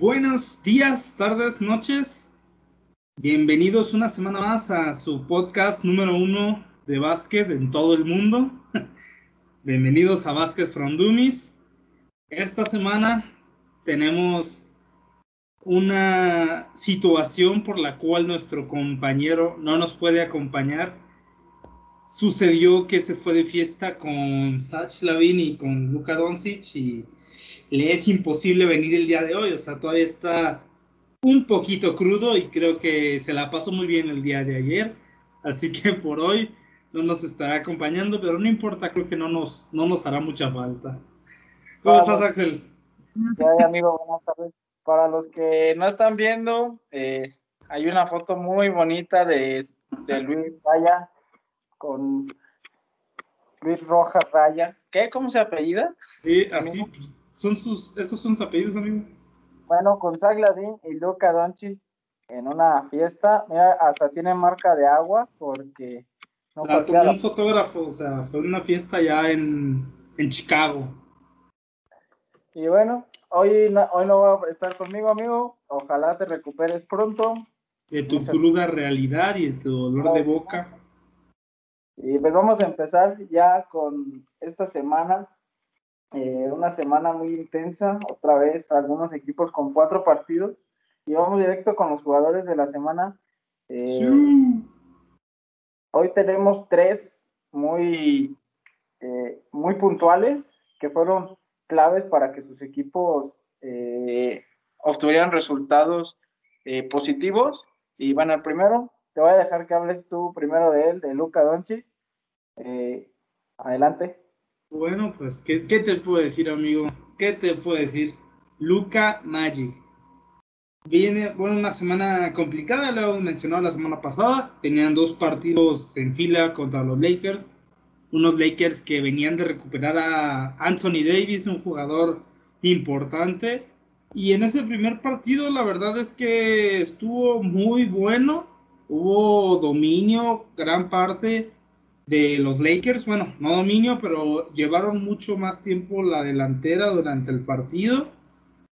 Buenos días, tardes, noches. Bienvenidos una semana más a su podcast número uno de básquet en todo el mundo. Bienvenidos a Básquet from Dummies. Esta semana tenemos una situación por la cual nuestro compañero no nos puede acompañar. Sucedió que se fue de fiesta con Sach Lavin y con Luka Doncic y le es imposible venir el día de hoy. O sea, todavía está un poquito crudo y creo que se la pasó muy bien el día de ayer. Así que por hoy no nos estará acompañando, pero no importa, creo que no nos, no nos hará mucha falta. ¿Cómo estás, Axel? Hola, amigo, buenas tardes. Para los que no están viendo, eh, hay una foto muy bonita de, de Luis Raya con Luis Rojas Raya. ¿Qué? ¿Cómo se apellida? Sí, así, pues, son sus, esos son sus apellidos, amigo. Bueno, con Zagladín y Luca Doncic en una fiesta. Mira, hasta tiene marca de agua porque... No la tomó un fotógrafo, o sea, fue una fiesta ya en, en Chicago. Y bueno, hoy no, hoy no va a estar conmigo, amigo. Ojalá te recuperes pronto. De tu Muchas... cruda realidad y de tu dolor de boca. Y pues vamos a empezar ya con esta semana. Eh, una semana muy intensa. Otra vez, algunos equipos con cuatro partidos. Y vamos directo con los jugadores de la semana. Eh, sí. Hoy tenemos tres muy, eh, muy puntuales que fueron claves para que sus equipos obtuvieran resultados positivos. Y bueno, el primero, te voy a dejar que hables tú primero de él, de Luca Donchi. Eh, adelante. Bueno, pues, ¿qué, ¿qué, te puedo decir, amigo? ¿Qué te puedo decir? Luca Magic. Viene, bueno, una semana complicada, lo hemos mencionado la semana pasada. Tenían dos partidos en fila contra los Lakers unos Lakers que venían de recuperar a Anthony Davis, un jugador importante. Y en ese primer partido la verdad es que estuvo muy bueno. Hubo dominio, gran parte de los Lakers. Bueno, no dominio, pero llevaron mucho más tiempo la delantera durante el partido.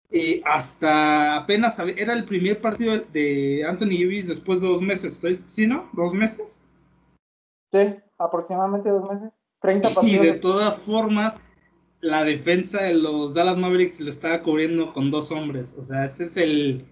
Eh, hasta apenas era el primer partido de Anthony Davis después de dos meses. ¿Estoy, ¿Sí, no? ¿Dos meses? Sí, aproximadamente dos meses. 30 partidos. Y de todas formas, la defensa de los Dallas Mavericks lo estaba cubriendo con dos hombres. O sea, ese es el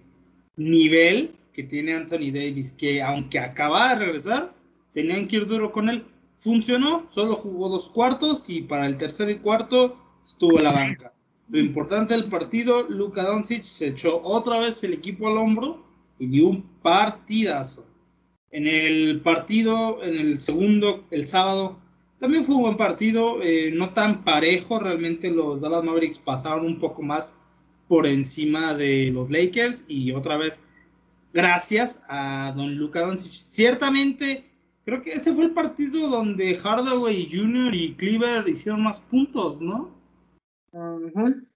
nivel que tiene Anthony Davis, que aunque acaba de regresar, tenían que ir duro con él. Funcionó, solo jugó dos cuartos y para el tercer y cuarto estuvo la banca. Lo importante del partido, Luka Doncic se echó otra vez el equipo al hombro y dio un partidazo. En el partido, en el segundo, el sábado, también fue un buen partido, eh, no tan parejo, realmente los Dallas Mavericks pasaron un poco más por encima de los Lakers y otra vez gracias a don Luka Doncic. Ciertamente, creo que ese fue el partido donde Hardaway Jr. y Cleaver hicieron más puntos, ¿no? Uh -huh.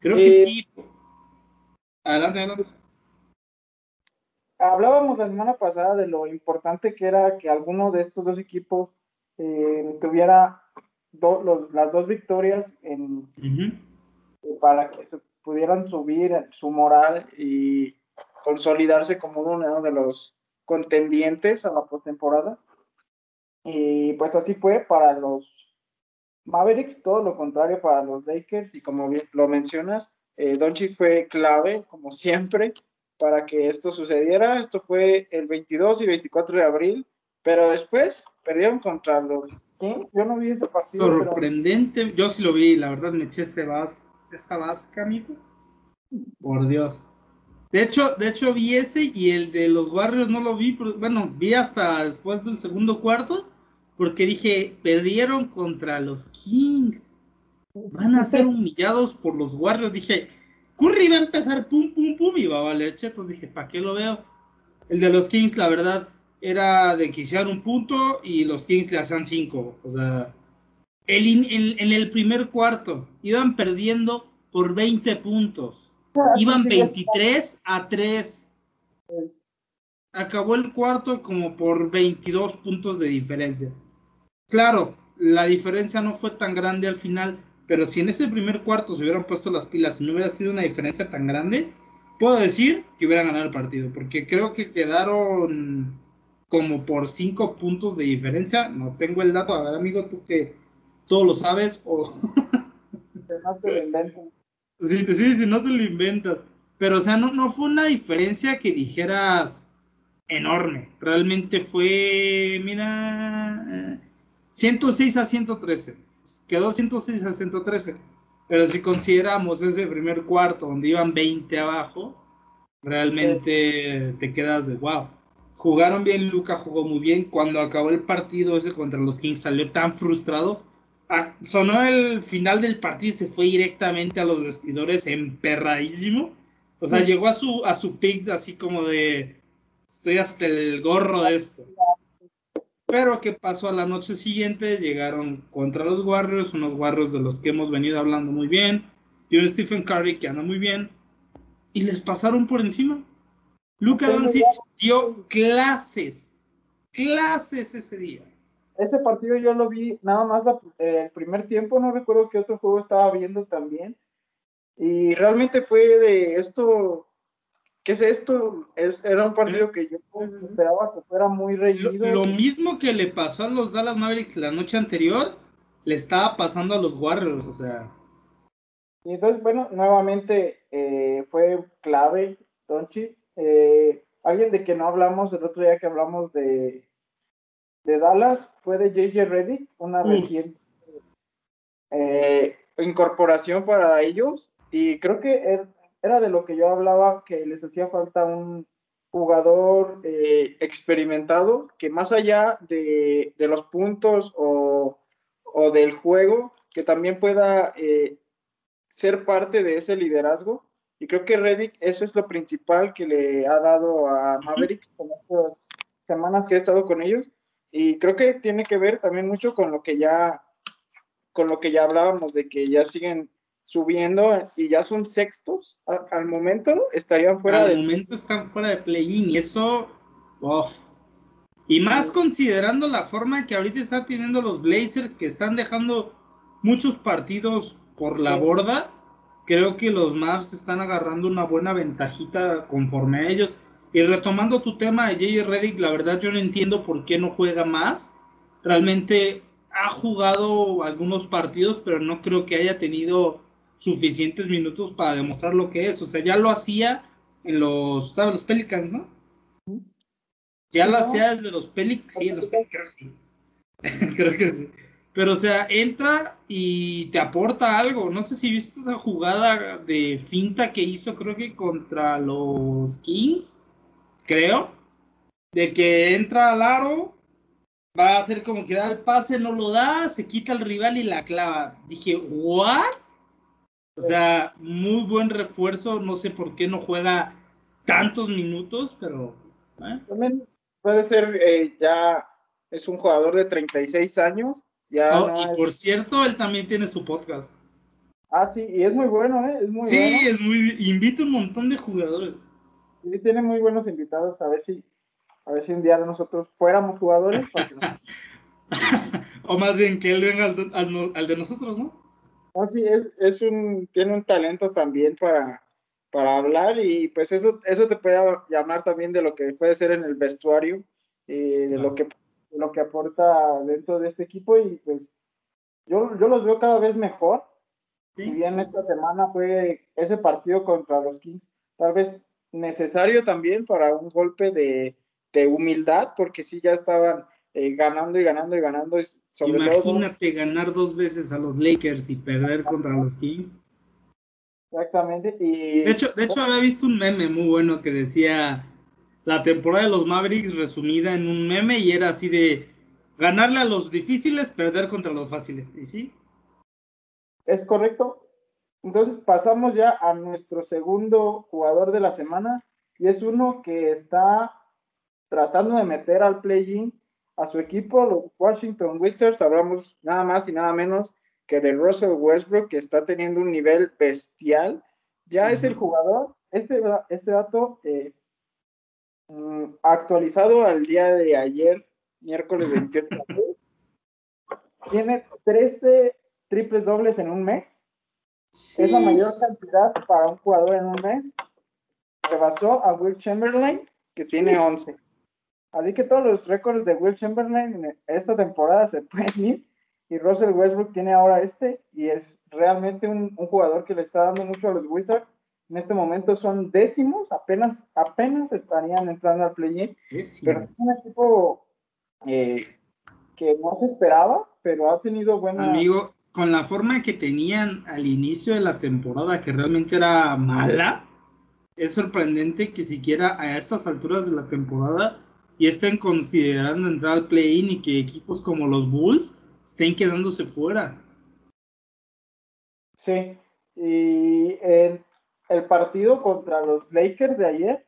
Creo que eh, sí. Adelante, adelante. Hablábamos la semana pasada de lo importante que era que alguno de estos dos equipos eh, tuviera do, los, las dos victorias en, uh -huh. para que se pudieran subir su moral y consolidarse como uno de los contendientes a la postemporada. Y pues así fue para los Mavericks, todo lo contrario para los Lakers, y como lo mencionas, eh, Doncic fue clave, como siempre, para que esto sucediera. Esto fue el 22 y 24 de abril, pero después perdieron contra los. Yo no vi ese partido. Sorprendente. Yo sí lo vi, la verdad me eché ese vas, esa vasca, amigo. Por Dios. De hecho, de hecho vi ese y el de los Warriors no lo vi. Pero, bueno, vi hasta después del segundo cuarto. Porque dije, perdieron contra los Kings. Van a ser humillados por los Warriors. Dije, Curry va a empezar pum, pum, pum y va a valer chetos. Dije, ¿para qué lo veo? El de los Kings, la verdad, era de que hicieran un punto y los Kings le hacían cinco. O sea, el, en, el primer cuarto iban perdiendo por 20 puntos. Iban 23 a 3. Acabó el cuarto como por 22 puntos de diferencia. Claro, la diferencia no fue tan grande al final, pero si en ese primer cuarto se hubieran puesto las pilas y no hubiera sido una diferencia tan grande, puedo decir que hubieran ganado el partido, porque creo que quedaron como por cinco puntos de diferencia. No tengo el dato, a ver, amigo, tú que todo lo sabes o. no te lo inventas. Sí, sí, sí, no te lo inventas. Pero, o sea, no, no fue una diferencia que dijeras enorme. Realmente fue, mira, 106 a 113. Quedó 106 a 113. Pero si consideramos ese primer cuarto donde iban 20 abajo, realmente te quedas de wow. Jugaron bien, Luca jugó muy bien. Cuando acabó el partido ese contra los Kings salió tan frustrado. Ah, sonó el final del partido y se fue directamente a los vestidores emperradísimo. O sea, llegó a su, a su pick así como de estoy hasta el gorro de esto. Pero ¿qué pasó a la noche siguiente? Llegaron contra los Warriors, unos Warriors de los que hemos venido hablando muy bien, y un Stephen Curry que anda muy bien, y les pasaron por encima. Luka Doncic dio clases, clases ese día. Ese partido yo lo vi nada más el primer tiempo, no recuerdo qué otro juego estaba viendo también. Y realmente fue de esto, ¿qué es esto? Es, era un partido que yo esperaba que fuera muy reñido. Lo, mismo que le pasó a los Dallas Mavericks la noche anterior, le estaba pasando a los Warriors, o sea. Y entonces, bueno, nuevamente eh, fue clave, Donchi. Eh, alguien de que no hablamos el otro día que hablamos de, de Dallas fue de JJ Reddick, una reciente eh, incorporación para ellos. Y creo que era de lo que yo hablaba, que les hacía falta un jugador eh, experimentado que más allá de, los puntos o, del juego, que también pueda eh, ser parte de ese liderazgo. Y creo que Reddick, eso es lo principal que le ha dado a Mavericks en estas semanas que he estado con ellos. Y creo que tiene que ver también mucho con lo que ya, con lo que ya hablábamos, de que ya siguen subiendo y ya son sextos al momento, estarían fuera al momento están fuera de play-in y eso, Y más considerando la forma que ahorita están teniendo los Blazers, que están dejando muchos partidos por la borda, creo que los Mavs están agarrando una buena ventajita conforme a ellos. Y retomando tu tema de J.J. Reddick, la verdad yo no entiendo por qué no juega más. Realmente ha jugado algunos partidos, pero no creo que haya tenido suficientes minutos para demostrar lo que es. O sea, ya lo hacía en los, los Pelicans, ¿no? Ya lo hacía desde los Pelicans, sí, en los Pelicans, sí. creo que sí. Pero, o sea, entra y te aporta algo. No sé si viste esa jugada de finta que hizo, creo que contra los Kings, creo. De que entra al aro, va a hacer como que da el pase, no lo da, se quita el rival y la clava. Dije, ¿what? O sea, muy buen refuerzo. No sé por qué no juega tantos minutos, pero. ¿eh? También puede ser, eh, ya es un jugador de 36 años. Ya oh, y por cierto, él también tiene su podcast. Ah, sí, y es muy bueno, ¿eh? Es muy sí, es muy. Invita un montón de jugadores. Sí, tiene muy buenos invitados. A ver si, a ver si un día nosotros fuéramos jugadores. o más bien que él venga al de nosotros, ¿no? Ah, sí, es, es, un, tiene un talento también para, para hablar y pues eso, eso te puede llamar también de lo que puede ser en el vestuario y de lo, que, lo que aporta dentro de este equipo y pues yo, yo los veo cada vez mejor. Si bien esta semana fue ese partido contra los Kings, tal vez necesario también para un golpe de, de humildad, porque sí ya estaban eh, ganando y ganando y ganando. Imagínate ganar dos veces a los Lakers y perder contra los Kings. Exactamente. Y... De, hecho, de hecho, había visto un meme muy bueno que decía la temporada de los Mavericks resumida en un meme y era así de ganarle a los difíciles, perder contra los fáciles. ¿Y sí? Es correcto. Entonces pasamos ya a nuestro segundo jugador de la semana y es uno que está tratando de meter al play-in a su equipo, los Washington Wizards, hablamos nada más y nada menos que de Russell Westbrook, que está teniendo un nivel bestial. Ya es el jugador, este, este dato eh, mm, actualizado al día de ayer, miércoles 28 tiene 13 triples dobles en un mes. Es la mayor cantidad para un jugador en un mes. rebasó a Will Chamberlain, que tiene 11. Así que todos los récords de Will Chamberlain en esta temporada se pueden ir. Y Russell Westbrook tiene ahora este y es realmente un, jugador que le está dando mucho a los Wizards. En este momento son décimos, apenas, apenas estarían entrando al play-in. Pero es un equipo eh, que no se esperaba, pero ha tenido buena. Amigo, con la forma que tenían al inicio de la temporada, que realmente era mala, es sorprendente que siquiera a esas alturas de la temporada y estén considerando entrar al play-in y que equipos como los Bulls estén quedándose fuera. Sí, y el, el partido contra los Lakers de ayer,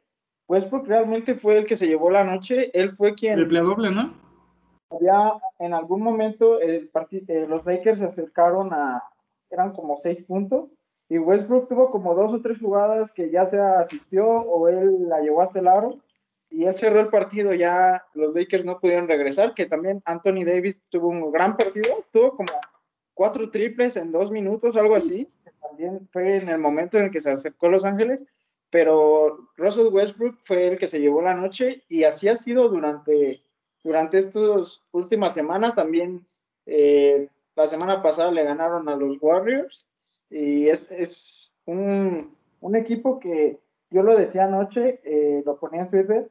Westbrook realmente fue el que se llevó la noche, él fue quien... Triple doble, ¿no? Había en algún momento el eh, los Lakers se acercaron a, eran como seis puntos, y Westbrook tuvo como dos o tres jugadas que ya se asistió o él la llevó hasta el aro y él cerró el partido, ya los Lakers no pudieron regresar, que también Anthony Davis tuvo un gran partido, tuvo como cuatro triples en dos minutos, algo así, también fue en el momento en el que se acercó Los Ángeles, pero Russell Westbrook fue el que se llevó la noche y así ha sido durante, durante estas últimas semanas, también eh, la semana pasada le ganaron a los Warriors y es, es un, un equipo que yo lo decía anoche, eh, lo ponía en Twitter,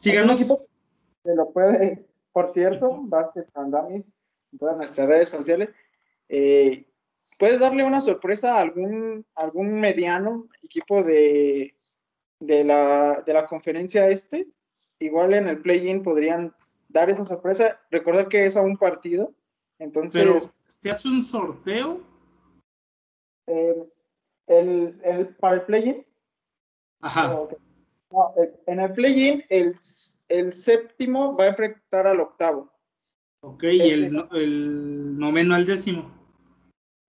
Síganos. Se lo puede, por cierto, Basket Andamis en todas nuestras redes sociales. Eh, puede darle una sorpresa a algún, algún mediano equipo de, de, la, de la conferencia este. Igual en el play-in podrían dar esa sorpresa. Recordar que es a un partido. Entonces. Pero, ¿se hace un sorteo? Eh, el, el, para el play-in. Ajá. No, en el play-in, el, el, séptimo va a enfrentar al octavo. Ok, y el, el, noveno al décimo.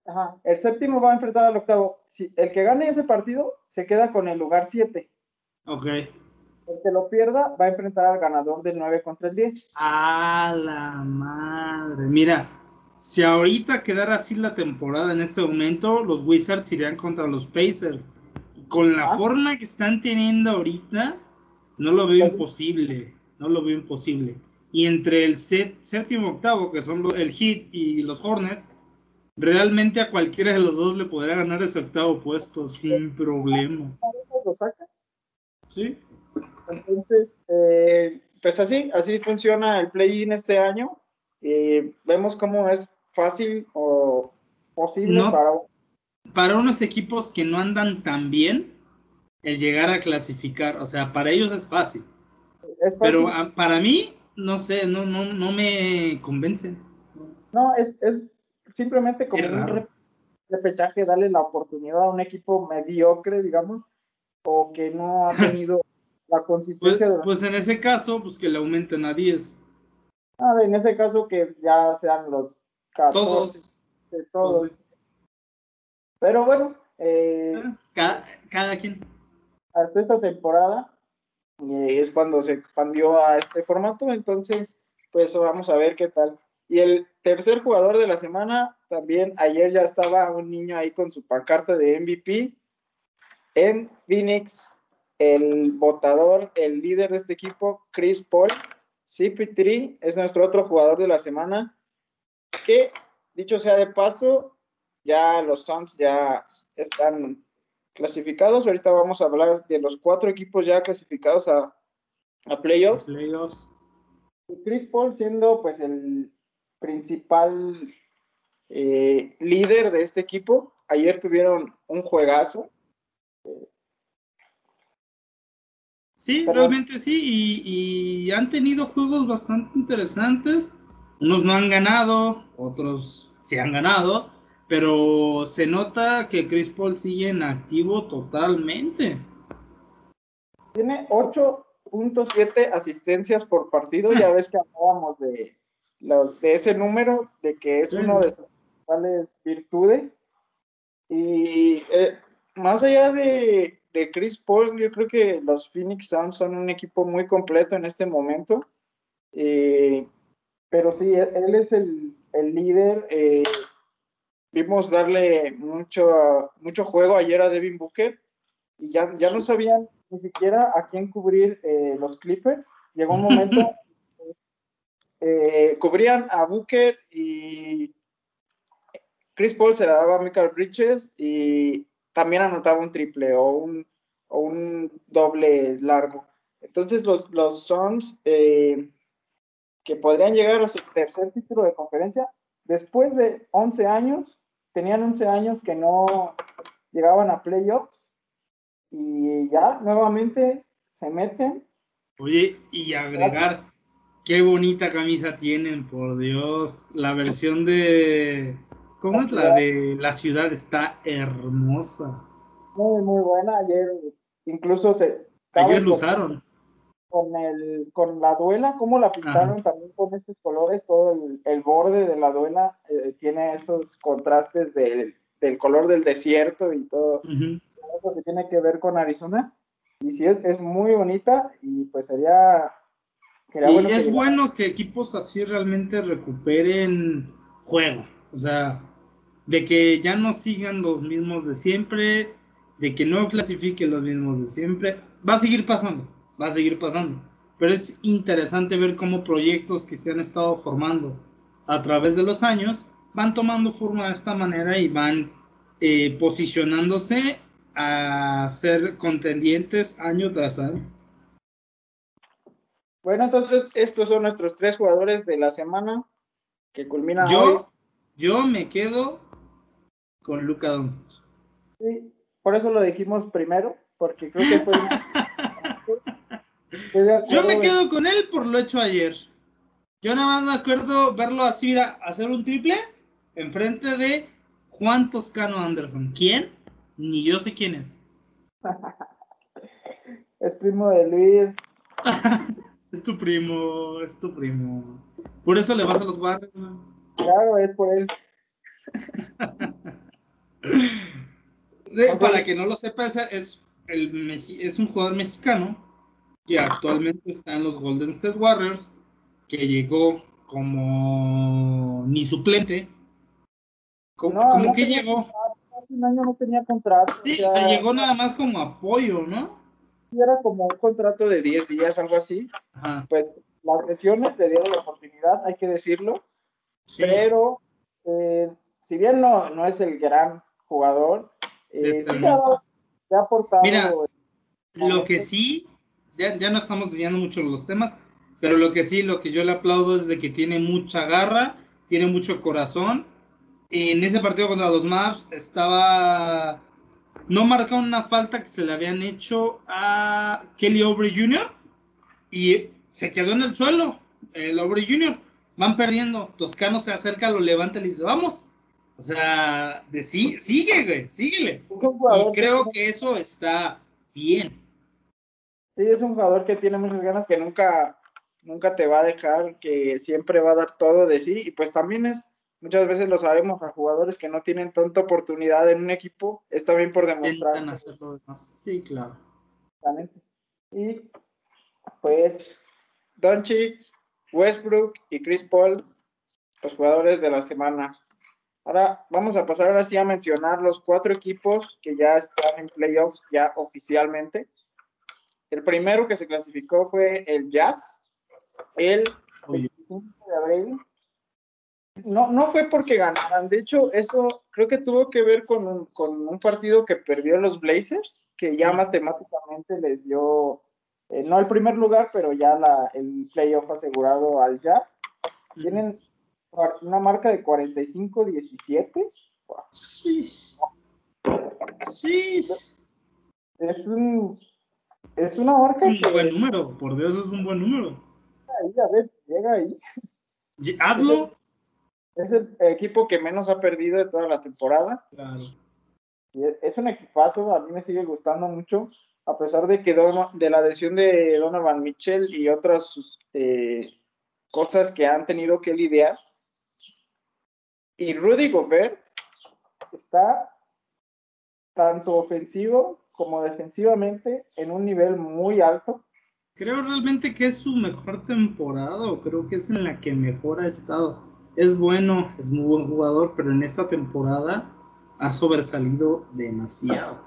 Ajá, el séptimo va a enfrentar al octavo. Si, el que gane ese partido se queda con el lugar 7. Ok. El que lo pierda va a enfrentar al ganador del 9 contra el 10. A la madre. Mira, si ahorita quedara así la temporada en este momento, los Wizards irían contra los Pacers con la forma que están teniendo ahorita, no lo veo imposible. No lo veo imposible. Y entre el séptimo octavo, que son el Heat y los Hornets, realmente a cualquiera de los dos le podría ganar ese octavo puesto sin problema. ¿Lo saca? Sí. Entonces, eh, pues así, así funciona el play-in este año. Eh, vemos cómo es fácil o posible para para unos equipos que no andan tan bien, el llegar a clasificar, o sea, para ellos es fácil. Pero para mí, no sé, no, no, no me convence. No, es, simplemente como un repechaje, darle la oportunidad a un equipo mediocre, digamos, o que no ha tenido la consistencia. Pues, pues, en ese caso, pues que le aumenten a 10. Ah, en ese caso que ya sean los 14. Todos. todos. Pues pero bueno, eh, cada, quien. Hasta esta temporada eh, es cuando se expandió a este formato, entonces pues vamos a ver qué tal. Y el tercer jugador de la semana, también ayer ya estaba un niño ahí con su pancarta de MVP en Phoenix, el votador, el líder de este equipo, Chris Paul. CP3 es nuestro otro jugador de la semana, que dicho sea de paso, ya los Suns ya están clasificados. Ahorita vamos a hablar de los cuatro equipos ya clasificados a, a playoffs. playoffs. Y Chris Paul siendo pues el principal eh, líder de este equipo. Ayer tuvieron un juegazo. Sí, realmente sí, y, y, han tenido juegos bastante interesantes. Unos no han ganado, otros sí han ganado, pero se nota que Chris Paul sigue en activo totalmente. Tiene 8.7 asistencias por partido. Ya ves que hablábamos de, los, de ese número, de que es uno de sus principales virtudes. Y eh, más allá de, Chris Paul, yo creo que los Phoenix Suns son un equipo muy completo en este momento. Eh, pero sí, él es el, el líder. Eh, vimos darle mucho, mucho juego ayer a Devin Booker y ya, ya no sabían ni siquiera a quién cubrir eh, los Clippers. Llegó un momento, eh, cubrían a Booker y Chris Paul se la daba a Michael Bridges y también anotaba un triple o un, o un doble largo. Entonces los, los Suns, eh, que podrían llegar a su tercer título de conferencia, después de 11 años, tenían 11 años que no llegaban a playoffs y ya nuevamente se meten. Oye, y agregar, qué bonita camisa tienen, por Dios, la versión de... ¿Cómo es la de la ciudad? Está hermosa. Muy, muy buena. Ayer incluso se... Ayer lo usaron con el con la duela, cómo la pintaron también con esos colores, todo el, borde de la duela eh, tiene esos contrastes del, color del desierto y todo. Eso que tiene que ver con Arizona. Y sí, es, es muy bonita y pues sería... y es bueno que equipos así realmente recuperen juego, o sea, de que ya no sigan los mismos de siempre, de que no clasifiquen los mismos de siempre, va a seguir pasando va a seguir pasando. Pero es interesante ver cómo proyectos que se han estado formando a través de los años van tomando forma de esta manera y van eh, posicionándose a ser contendientes año tras año. Bueno, entonces estos son nuestros tres jugadores de la semana que culminan yo, hoy. Yo me quedo con Luca Doncic. Sí, por eso lo dijimos primero, porque creo que fue Yo me quedo con él por lo hecho ayer. Yo nada más me acuerdo verlo así, hacer un triple enfrente de Juan Toscano Anderson. ¿Quién? Ni yo sé quién es. es primo de Luis. es tu primo, es tu primo. Por eso le vas a los barrios. Claro, es por él. para que no lo sepa, es, el, es un jugador mexicano que actualmente está en los Golden State Warriors, que llegó como ni suplente. ¿Cómo, que llegó? Hace un año no tenía contrato. Sí, o sea, llegó nada más como apoyo, ¿no? Era como un contrato de 10 días, algo así. Pues las lesiones le dieron la oportunidad, hay que decirlo. Pero eh, si bien no, no es el gran jugador, eh, sí, ha, aportado. Mira, lo que sí ya, ya no estamos enseñando mucho los temas, pero lo que sí, lo que yo le aplaudo es de que tiene mucha garra, tiene mucho corazón. En ese partido contra los Maps estaba... No marcó una falta que se le habían hecho a Kelly Aubrey Jr. y se quedó en el suelo, el Aubrey Jr. Van perdiendo, Toscano se acerca, lo levanta y le dice, vamos. O sea, de sí, sigue, güey, síguele. Y creo que eso está bien. Sí, es un jugador que tiene muchas ganas, que nunca, nunca te va a dejar, que siempre va a dar todo de sí. Y pues también es, muchas veces lo sabemos, a jugadores que no tienen tanta oportunidad en un equipo, está bien por demostrar. Sí, claro. Y pues Doncic, Westbrook y Chris Paul, los jugadores de la semana. Ahora vamos a pasar así a mencionar los cuatro equipos que ya están en playoffs ya oficialmente. El primero que se clasificó fue el Jazz, el 25 de abril. No, no fue porque ganaran, de hecho, eso creo que tuvo que ver con un, partido que perdió los Blazers, que ya matemáticamente les dio, eh, no el primer lugar, pero ya la, el playoff asegurado al Jazz. Tienen una marca de 45-17. Sí. Sí. Es un es una marca. Es un buen número, por Dios, es un buen número. Ahí, a ver, llega ahí. Hazlo. Es el equipo que menos ha perdido de toda la temporada. Claro. es un equipazo, a mí me sigue gustando mucho, a pesar de que de la adhesión de Donovan Mitchell y otras eh, cosas que han tenido que lidiar. Y Rudy Gobert está tanto ofensivo como defensivamente en un nivel muy alto. Creo realmente que es su mejor temporada o creo que es en la que mejor ha estado. Es bueno, es muy buen jugador, pero en esta temporada ha sobresalido demasiado.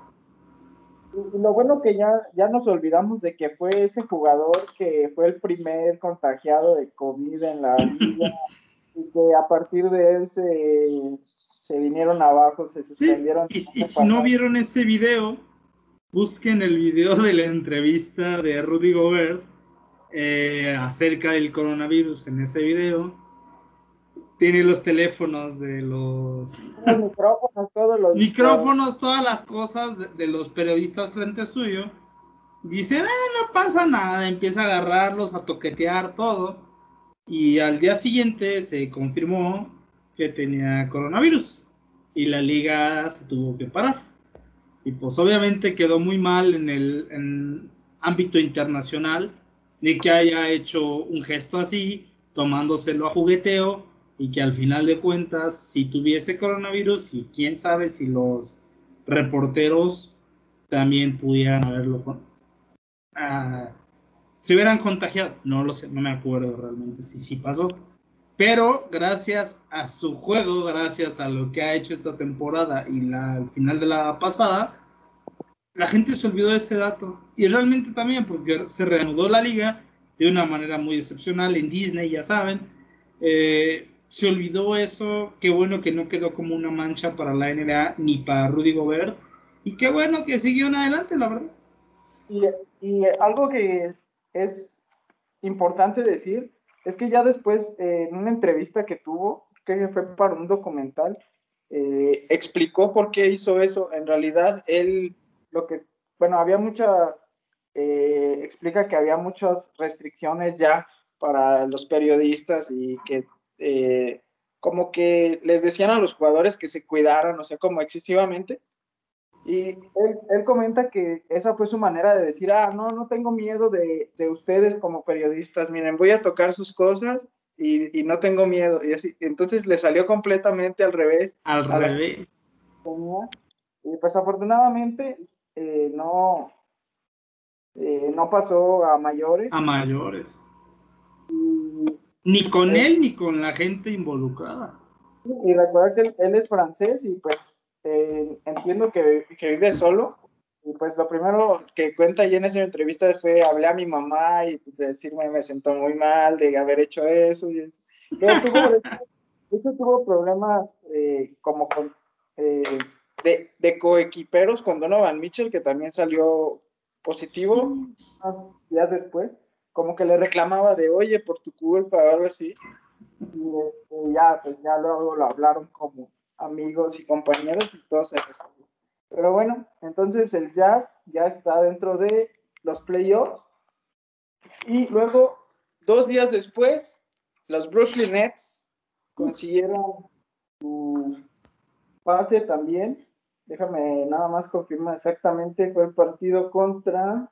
lo bueno que ya, ya nos olvidamos de que fue ese jugador que fue el primer contagiado de COVID en la liga y que a partir de él se, vinieron abajo, se suspendieron. y, si no vieron ese video, busquen el video de la entrevista de Rudy Gobert eh, acerca del coronavirus en ese video tiene los teléfonos de los... micrófonos, todos los... Micrófonos, todas las cosas de, los periodistas frente suyo. Dice, eh, no pasa nada, empieza a agarrarlos, a toquetear todo. Y al día siguiente se confirmó que tenía coronavirus. Y la liga se tuvo que parar. Y pues obviamente quedó muy mal en el ámbito internacional de que haya hecho un gesto así, tomándoselo a jugueteo y que al final de cuentas, si tuviese coronavirus, y quién sabe si los reporteros también pudieran haberlo uh, se hubieran contagiado. No lo sé, no me acuerdo realmente si sí pasó. Pero gracias a su juego, gracias a lo que ha hecho esta temporada y la, al final de la pasada, la gente se olvidó de ese dato. Y realmente también porque se reanudó la liga de una manera muy excepcional en Disney, ya saben. Eh, se olvidó eso, qué bueno que no quedó como una mancha para la NBA ni para Rudy Gobert, y qué bueno que siguió en adelante, la verdad. Y, algo que es importante decir es que ya después, en una entrevista que tuvo, que fue para un documental, eh, explicó por qué hizo eso. En realidad, él, lo que, bueno, había mucha, eh, explica que había muchas restricciones ya para los periodistas y que eh, como que les decían a los jugadores que se cuidaran, o sea, como excesivamente. Y él, comenta que esa fue su manera de decir, ah, no, no tengo miedo de, ustedes como periodistas, miren, voy a tocar sus cosas y, no tengo miedo. Y así, entonces le salió completamente al revés. Al revés. Y pues afortunadamente eh, no, eh, no pasó a mayores. A mayores. Ni con él ni con la gente involucrada. Y recuerda que él, es francés y pues eh, entiendo que, vive solo. Y pues lo primero que cuenta ahí en esa entrevista fue hablé a mi mamá y pues, decirme me sentó muy mal de haber hecho eso. Y Luego tuvo, tuvo problemas eh, como con, eh, de, de, coequiperos con Donovan Mitchell, que también salió positivo días después como que le reclamaba de, oye, por tu culpa o algo así. Y este, ya, pues ya luego lo hablaron como amigos y compañeros y todo se resolvió. Pero bueno, entonces el Jazz ya está dentro de los playoffs. Y luego, dos días después, los Brooklyn Nets consiguieron su pase también. Déjame nada más confirmar exactamente. Fue el partido contra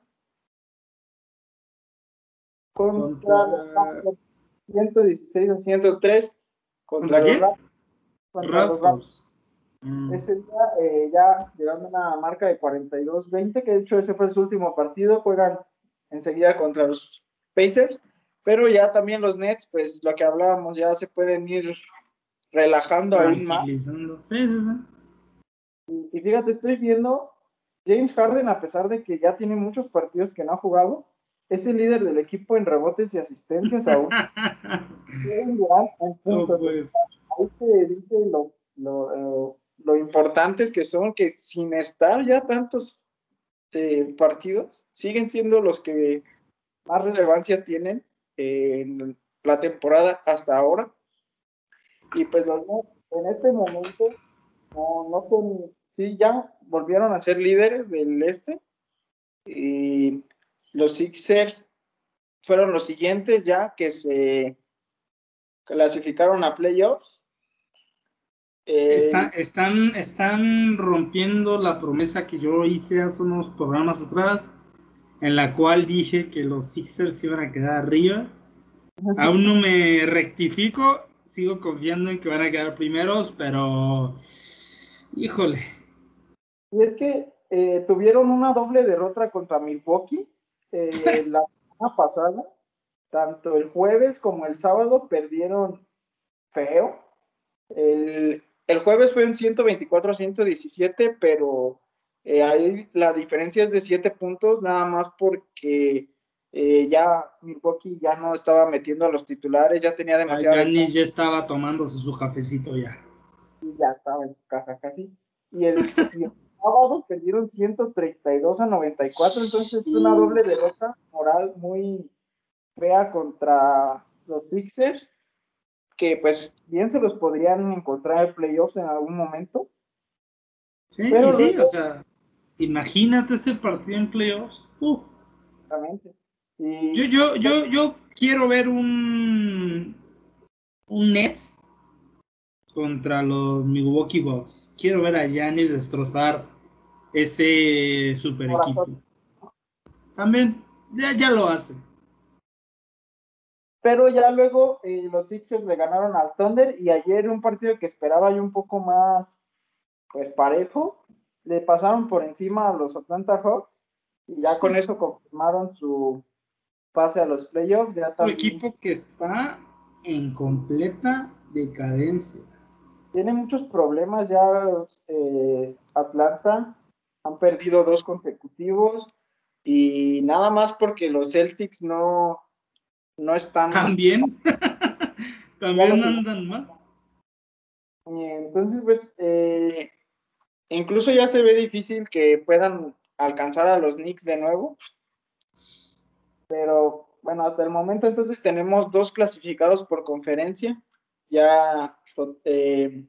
contra, 116 a 103 contra, los Raptors. Mm. Ese día eh, ya llegando a una marca de 42-20, que de hecho ese fue su último partido, juegan enseguida contra los Pacers, pero ya también los Nets, pues lo que hablábamos, ya se pueden ir relajando aún más. Sí, sí, sí. y fíjate, estoy viendo James Harden, a pesar de que ya tiene muchos partidos que no ha jugado, es el líder del equipo en rebotes y asistencias aún. Pues. Dice lo, lo, lo, importantes que son, que sin estar ya tantos eh, partidos, siguen siendo los que más relevancia tienen en la temporada hasta ahora. Y pues en este momento no, no sí, ya volvieron a ser líderes del este. Y los Sixers fueron los siguientes ya que se clasificaron a playoffs. Eh, están, están rompiendo la promesa que yo hice hace unos programas atrás, en la cual dije que los Sixers iban a quedar arriba. Aún no me rectifico, sigo confiando en que van a quedar primeros, pero híjole. Y es que eh, tuvieron una doble derrota contra Milwaukee eh, la semana pasada, tanto el jueves como el sábado perdieron feo. El, jueves fue un 124 a 117, pero Eh, ahí la diferencia es de 7 puntos, nada más porque eh, ya Milwaukee ya no estaba metiendo a los titulares, ya tenía demasiado. Yanis ya estaba tomándose su cafecito ya. Y ya estaba en su casa casi. Y el, sábado perdieron 132 a 94, entonces es una doble derrota moral muy fea contra los Sixers, que pues bien se los podrían encontrar en playoffs en algún momento. Sí, Pero sí, o sea, imagínate ese partido en playoffs. Uh. Exactamente. Yo, yo, yo, yo quiero ver un, un Nets contra los Milwaukee Bucks. Quiero ver a Giannis destrozar ese super equipo. También, ya, ya lo hace. Pero ya luego eh, los Sixers le ganaron al Thunder y ayer un partido que esperaba yo un poco más pues parejo, le pasaron por encima a los Atlanta Hawks y ya con eso confirmaron su pase a los playoffs. Ya Un equipo que está en completa decadencia. Tiene muchos problemas ya eh, Atlanta. Han perdido dos consecutivos y nada más porque los Celtics no, no están. También. También andan mal. Entonces, pues, eh, incluso ya se ve difícil que puedan alcanzar a los Knicks de nuevo. Pero bueno, hasta el momento entonces tenemos dos clasificados por conferencia, ya eh,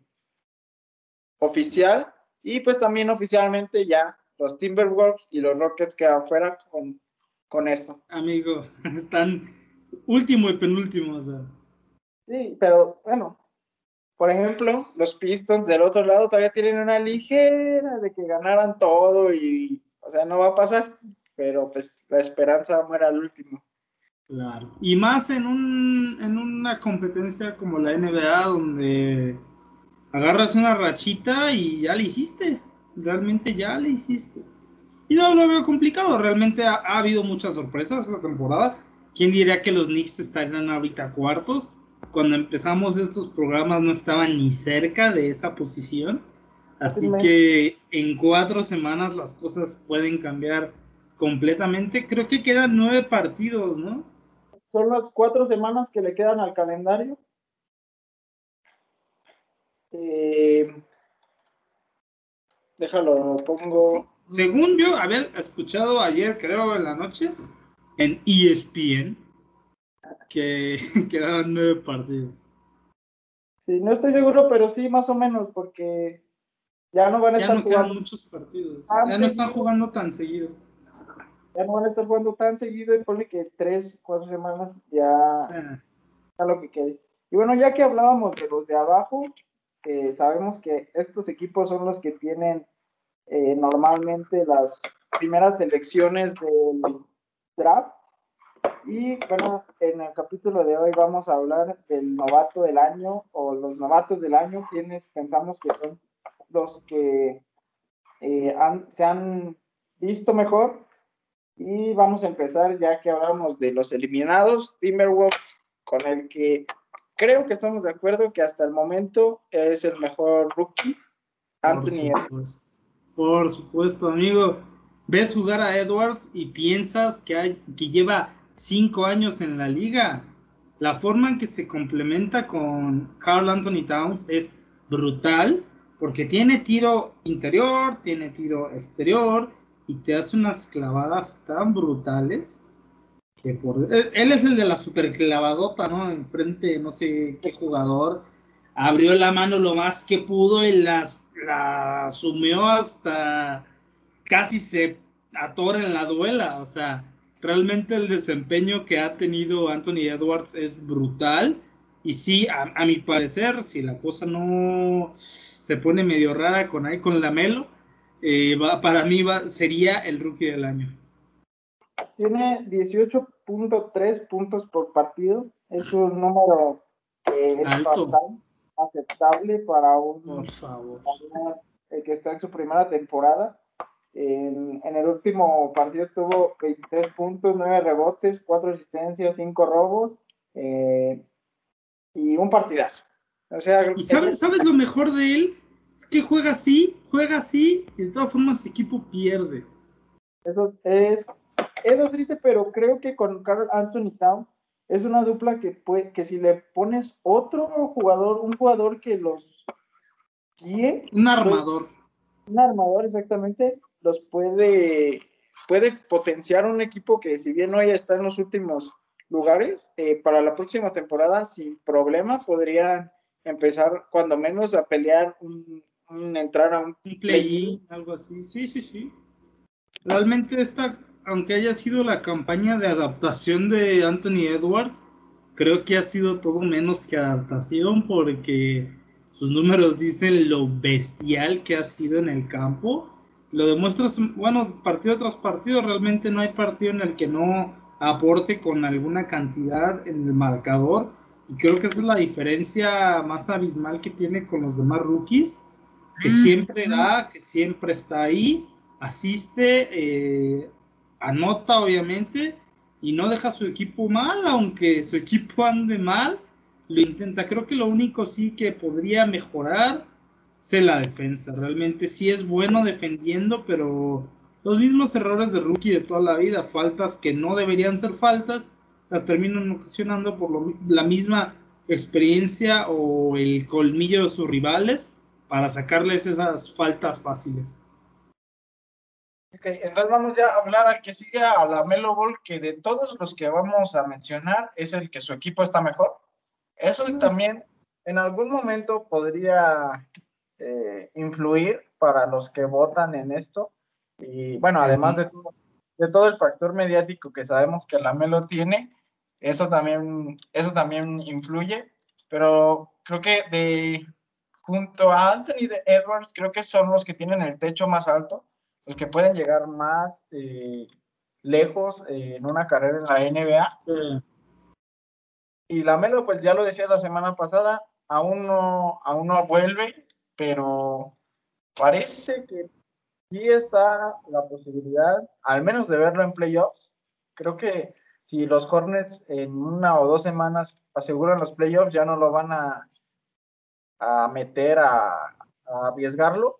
oficial, y pues también oficialmente ya los Timberwolves y los Rockets quedan fuera con, con esto. Amigo, están último y penúltimo. O sea. Sí, pero bueno, por ejemplo, los Pistons del otro lado todavía tienen una ligera de que ganaran todo y, o sea, no va a pasar pero pues la esperanza muere al último. Claro. Y más en, un, en una competencia como la NBA, donde agarras una rachita y ya le hiciste. Realmente ya le hiciste. Y no lo veo complicado. Realmente ha, habido muchas sorpresas esta temporada. ¿Quién diría que los Knicks estarían ahorita cuartos? Cuando empezamos estos programas no estaban ni cerca de esa posición. Así que en cuatro semanas las cosas pueden cambiar completamente. Creo que quedan nueve partidos, ¿no? Son las cuatro semanas que le quedan al calendario. Eh, déjalo, pongo. Según yo había escuchado ayer, creo, en la noche, en ESPN, que quedaban nueve partidos. Sí, no estoy seguro, pero sí, más o menos, porque ya no van a ya no quedan muchos partidos. Ah, ya no están jugando tan seguido ya no van a estar jugando tan seguido y pone que tres, cuatro semanas ya, a lo que quede. Y bueno, ya que hablábamos de los de abajo, sabemos que estos equipos son los que tienen eh, normalmente las primeras selecciones del draft. Y bueno, en el capítulo de hoy vamos a hablar del novato del año o los novatos del año, quienes pensamos que son los que eh, se han visto mejor y vamos a empezar ya que hablamos de los eliminados, Timberwolves, con el que creo que estamos de acuerdo que hasta el momento es el mejor rookie, Anthony Edwards. Por supuesto, amigo. Ves jugar a Edwards y piensas que, hay, que lleva cinco años en la liga. La forma en que se complementa con Carl Anthony Towns es brutal porque tiene tiro interior, tiene tiro exterior, y te hace unas clavadas tan brutales que por él es el de la super clavadota, ¿no? Enfrente no sé qué jugador abrió la mano lo más que pudo y las la sumió hasta casi se atora en la duela, o sea, realmente el desempeño que ha tenido Anthony Edwards es brutal y sí, a, mi parecer, si la cosa no se pone medio rara con ahí con la Melo, eh, para mí va, sería el rookie del año. Tiene 18.3 puntos por partido. Es un número que es aceptable para un por favor. que está en su primera temporada. En, el último partido tuvo 23 puntos, 9 rebotes, 4 asistencias, 5 robos eh, y un partidazo. O sea, ¿Y sabes, sabes lo mejor de él? Es que juega así, juega así, y de todas formas su equipo pierde. Eso es, eso es triste, pero creo que con Carl Anthony Town es una dupla que puede, que si le pones otro jugador, un jugador que los guíe. Un armador. un armador, exactamente, los puede, puede potenciar un equipo que si bien hoy está en los últimos lugares, eh, para la próxima temporada sin problema podrían empezar cuando menos a pelear un, entrar a un, play-in, algo así. Sí, sí, sí. Realmente esta, aunque haya sido la campaña de adaptación de Anthony Edwards, creo que ha sido todo menos que adaptación porque sus números dicen lo bestial que ha sido en el campo. Lo demuestras, bueno, partido tras partido, realmente no hay partido en el que no aporte con alguna cantidad en el marcador. Y creo que esa es la diferencia más abismal que tiene con los demás rookies, que siempre da, que siempre está ahí, asiste, eh, anota obviamente, y no deja su equipo mal, aunque su equipo ande mal, lo intenta. Creo que lo único sí que podría mejorar es la defensa. Realmente sí es bueno defendiendo, pero los mismos errores de rookie de toda la vida, faltas que no deberían ser faltas, las terminan ocasionando por la misma experiencia o el colmillo de sus rivales para sacarles esas faltas fáciles. Ok, entonces vamos ya a hablar al que sigue a la Melo Ball, que de todos los que vamos a mencionar es el que su equipo está mejor. Eso también en algún momento podría eh, influir para los que votan en esto, y bueno, además de, de todo el factor mediático que sabemos que la Melo tiene, eso también, eso también influye, pero creo que de junto a Anthony de Edwards, creo que son los que tienen el techo más alto, los que pueden llegar más eh, lejos eh, en una carrera en la NBA. Y la Melo, pues ya lo decía la semana pasada, aún no, aún no vuelve, pero parece que sí está la posibilidad, al menos de verlo en playoffs. Creo que si los Hornets en una o dos semanas aseguran los playoffs, ya no lo van a, a meter a, arriesgarlo.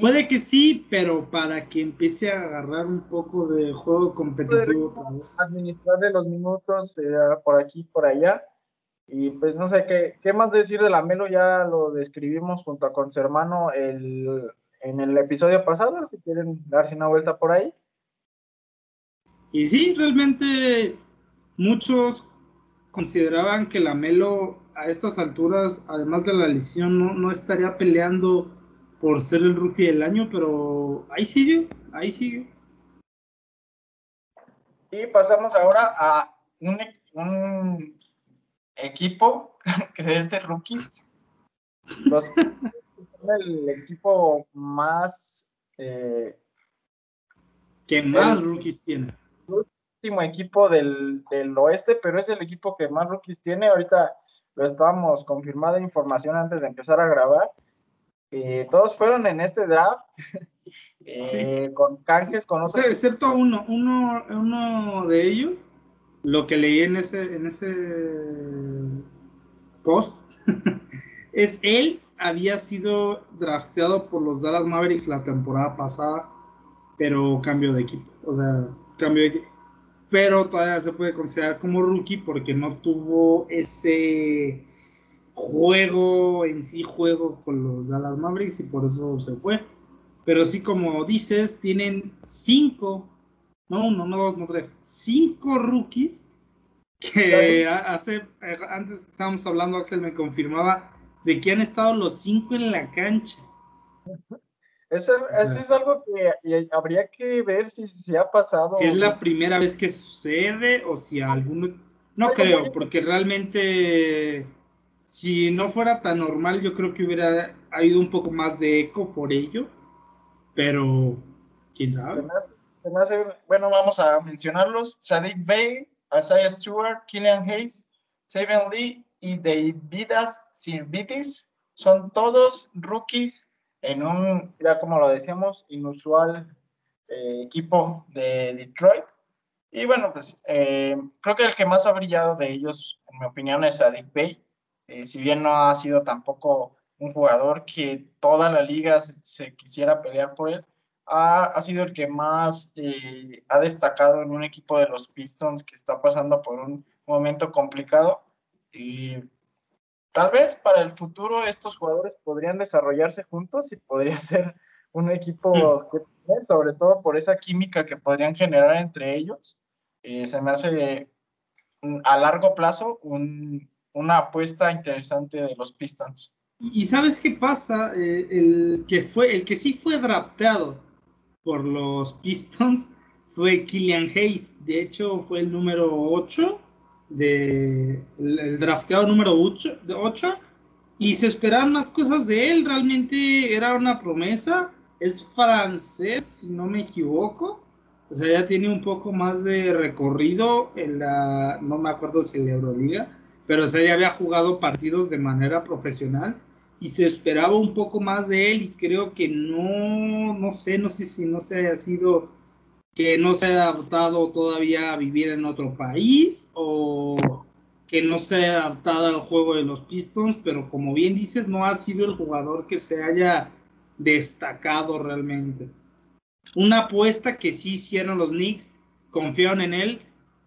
Puede que sí, pero para que empiece a agarrar un poco de juego competitivo. Administrarle los minutos eh, por aquí, por allá. Y pues no sé qué, qué más decir de la Melo, ya lo describimos junto con su hermano el, en el episodio pasado, si quieren darse una vuelta por ahí. Y sí, realmente muchos consideraban que la Melo a estas alturas, además de la lesión, no, no estaría peleando por ser el rookie del año, pero ahí sigue, ahí sigue. Y pasamos ahora a un, un equipo que es de rookies. Los el equipo más... Eh, que más rookies tiene. El último equipo del, oeste, pero es el equipo que más rookies tiene. Ahorita lo estábamos confirmando información antes de empezar a grabar. Eh, todos fueron en este draft. Eh, con canjes, con otros. excepto uno, uno, uno de ellos, lo que leí en ese, en ese post, es él había sido drafteado por los Dallas Mavericks la temporada pasada, pero cambio de equipo. O sea, cambio de equipo. Pero todavía se puede considerar como rookie porque no tuvo ese juego en sí, juego con los Dallas Mavericks y por eso se fue. Pero sí, como dices, tienen cinco, no uno, no dos, no tres, cinco rookies que hace, eh, antes estábamos hablando, Axel me confirmaba de que han estado los cinco en la cancha. Eso, es algo que habría que ver si se ha pasado. Si es la primera vez que sucede o si alguno... No creo, porque realmente si no fuera tan normal, yo creo que hubiera habido un poco más de eco por ello, pero quién sabe. Bueno, vamos a mencionarlos. Sadiq Bey, Isaiah Stewart, Killian Hayes, Saban Lee y Davidas Sirvitis son todos rookies en un, ya como lo decíamos, inusual eh, equipo de Detroit. Y bueno, pues eh, creo que el que más ha brillado de ellos, en mi opinión, es Adik Bay. Eh, si bien no ha sido tampoco un jugador que toda la liga se, quisiera pelear por él. Ha, sido el que más eh, ha destacado en un equipo de los Pistons que está pasando por un momento complicado. Y tal vez para el futuro estos jugadores podrían desarrollarse juntos y podría ser un equipo mm. que, sobre todo por esa química que podrían generar entre ellos. Eh, se me hace mm, a largo plazo una apuesta interesante de los Pistons. Y sabes qué pasa, eh, el que fue, el que sí fue drafteado por los Pistons fue Killian Hayes. De hecho, fue el número 8 de el, drafteado número 8, de 8 y se esperaban más cosas de él. Realmente era una promesa. Es francés, si no me equivoco. O sea, ya tiene un poco más de recorrido en la, no me acuerdo si en la Euroliga pero o sea, ya había jugado partidos de manera profesional y se esperaba un poco más de él y creo que no, no sé, no sé si no se haya sido que no se haya adaptado todavía a vivir en otro país o que no se haya adaptado al juego de los Pistons, pero como bien dices, no ha sido el jugador que se haya destacado realmente. Una apuesta que sí hicieron los Knicks, confiaron en él,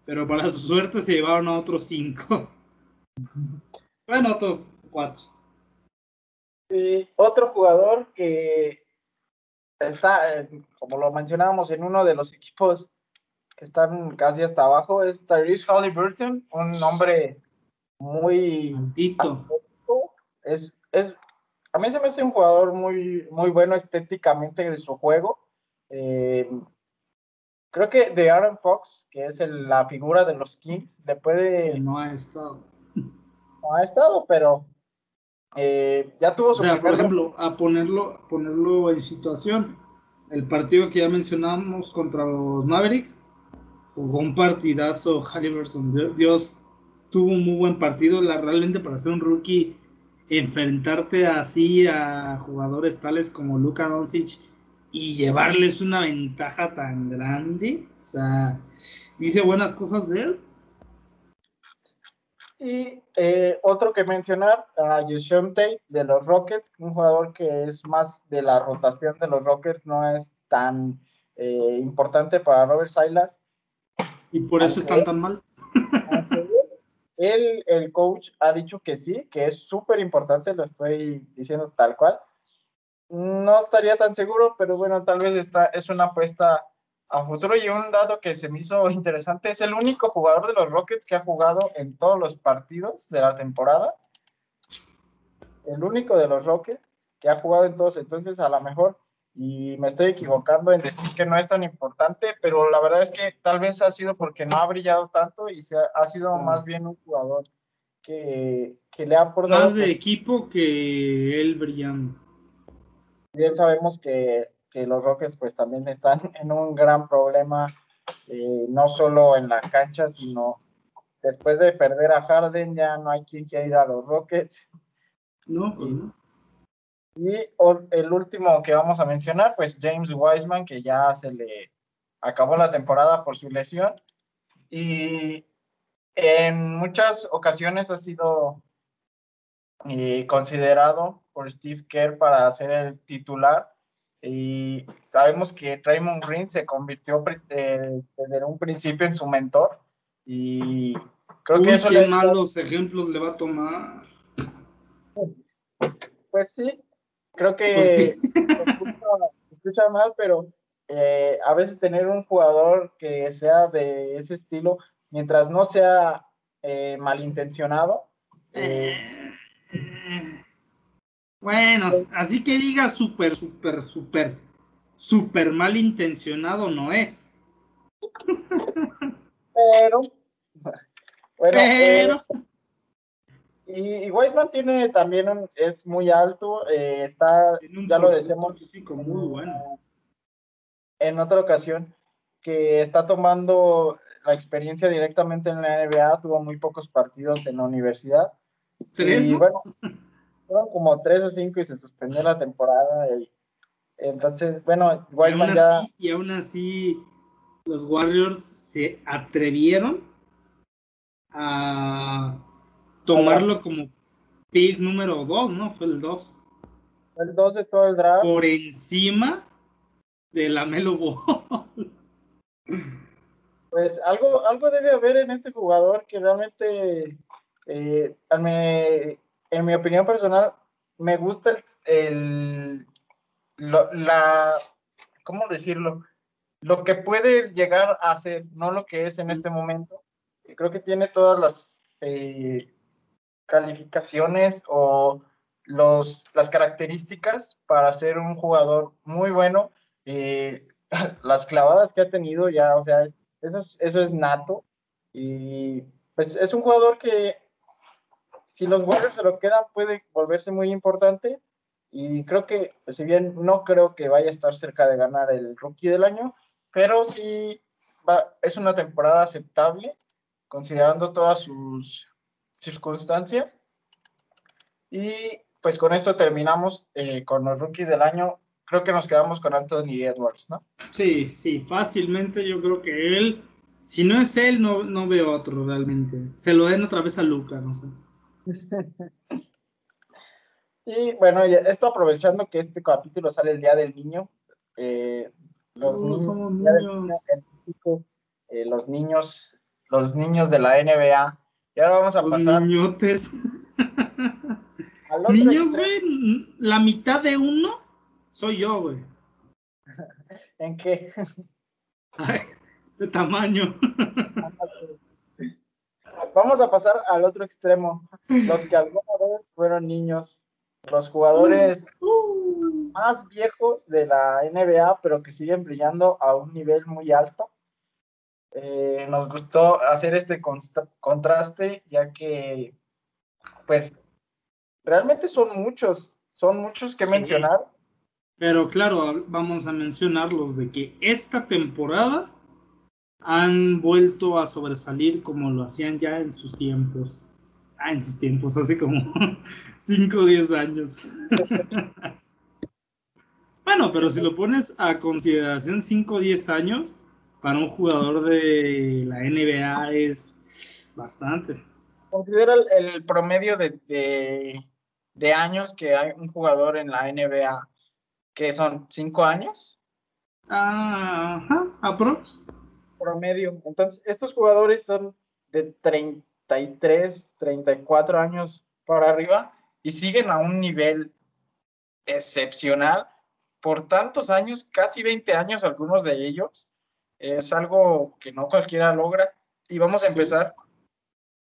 pero para su suerte se llevaron a otros cinco. Bueno, otros cuatro. Y otro jugador que está, eh, como lo mencionábamos, en uno de los equipos que están casi hasta abajo, es Tyrese Halliburton, un hombre muy... Maldito. Es, es, a mí se me hace un jugador muy, muy bueno estéticamente en su juego. Eh, creo que de Aaron Fox, que es la figura de los Kings, le puede... No ha estado no ha estado, pero eh, ya tuvo su. O sea, por ejemplo, a ponerlo, ponerlo en situación, el partido que ya mencionamos contra los Mavericks jugó un partidazo. Halliburton, Dios tuvo un muy buen partido. La, realmente para ser un rookie, enfrentarte así a jugadores tales como Luka Doncic y llevarles una ventaja tan grande. O sea, dice buenas cosas de él, y eh, otro que mencionar, a Tate de los Rockets, un jugador que es más de la rotación de los Rockets, no es tan eh, importante para Robert Silas. ¿Y por eso están tan mal? Él, el coach, ha dicho que sí, que es súper importante, lo estoy diciendo tal cual. No estaría tan seguro, pero bueno, tal vez esta es una apuesta a futuro y un dato que se me hizo interesante, es el único jugador de los Rockets que ha jugado en todos los partidos de la temporada. El único de los Rockets que ha jugado en todos, entonces a lo mejor, y me estoy equivocando en decir que no es tan importante, pero la verdad es que tal vez ha sido porque no ha brillado tanto y se ha, sido más bien un jugador que, que le ha aportado. Más de equipo que él brillando. Bien sabemos que que los Rockets pues también están en un gran problema, eh, no solo en la cancha, sino después de perder a Harden ya no hay quien quiera ir a los Rockets. No, pues no. Y el último que vamos a mencionar, pues James Wiseman, que ya se le acabó la temporada por su lesión. Y en muchas ocasiones ha sido eh, considerado por Steve Kerr para ser el titular y sabemos que Raymond Green se convirtió eh, desde un principio en su mentor y creo que eso qué malos ejemplos le va a tomar. Pues sí creo que pues escucha, mal pero eh, a veces tener un jugador que sea de ese estilo mientras no sea eh, malintencionado bueno, así que diga súper, súper, súper, súper intencionado no es. Pero, bueno, Pero. Eh, y, Weisman tiene también un, es muy alto, eh, está, ya lo decíamos, físico muy bueno. En otra ocasión, que está tomando la experiencia directamente en la NBA, tuvo muy pocos partidos en la universidad. ¿Tres? Y bueno, fueron como tres o cinco y se suspendió la temporada. Y, entonces, bueno, igual y ya... y aún así, los Warriors se atrevieron a tomarlo como pick número 2, ¿no? Fue el 2. El 2 de todo el draft. Por encima de la Melo Ball. Pues algo, algo debe haber en este jugador que realmente, eh, en mi opinión personal, me gusta el, la, ¿cómo decirlo? Lo que puede llegar a ser, no lo que es en este momento. Creo que tiene todas las eh, calificaciones o los, las características para ser un jugador muy bueno. Eh, las clavadas que ha tenido ya, o sea, eso, es, eso es nato. Y pues es un jugador que si los Warriors se lo quedan puede volverse muy importante. Y creo que, pues, si bien no creo que vaya a estar cerca de ganar el rookie del año, pero sí va, es una temporada aceptable, considerando todas sus circunstancias. Y pues con esto terminamos eh, con los rookies del año. Creo que nos quedamos con Anthony Edwards, ¿no? Sí, sí, fácilmente yo creo que él, si no es él, no, no veo otro realmente. Se lo den otra vez a Luca, no sé. y bueno, esto aprovechando que este capítulo sale el Día del Niño, eh, los, niños, eh, los niños, los niños de la NBA. Y ahora vamos a los pasar. Niñotes. Niños, güey, la mitad de uno soy yo, güey. ¿En qué? de tamaño. Vamos a pasar al otro extremo. Los que alguna vez fueron niños. Los jugadores uh. más viejos de la NBA, pero que siguen brillando a un nivel muy alto. Eh, nos gustó hacer este contraste, ya que, pues, realmente son muchos, son muchos que mencionar. Pero claro, vamos a mencionarlos de que esta temporada han vuelto a sobresalir como lo hacían ya en sus tiempos. Ah, en sus tiempos, hace como 5 o 10 años. bueno, pero si lo pones a consideración 5 o 10 años, para un jugador de la NBA es bastante. Considera el, promedio de, de, años que hay un jugador en la NBA, que son 5 años. Ajá, aprox promedio. Entonces, estos jugadores son de 33, 34 años para arriba y siguen a un nivel excepcional por tantos años, casi 20 años algunos de ellos. Es algo que no cualquiera logra. Y vamos a empezar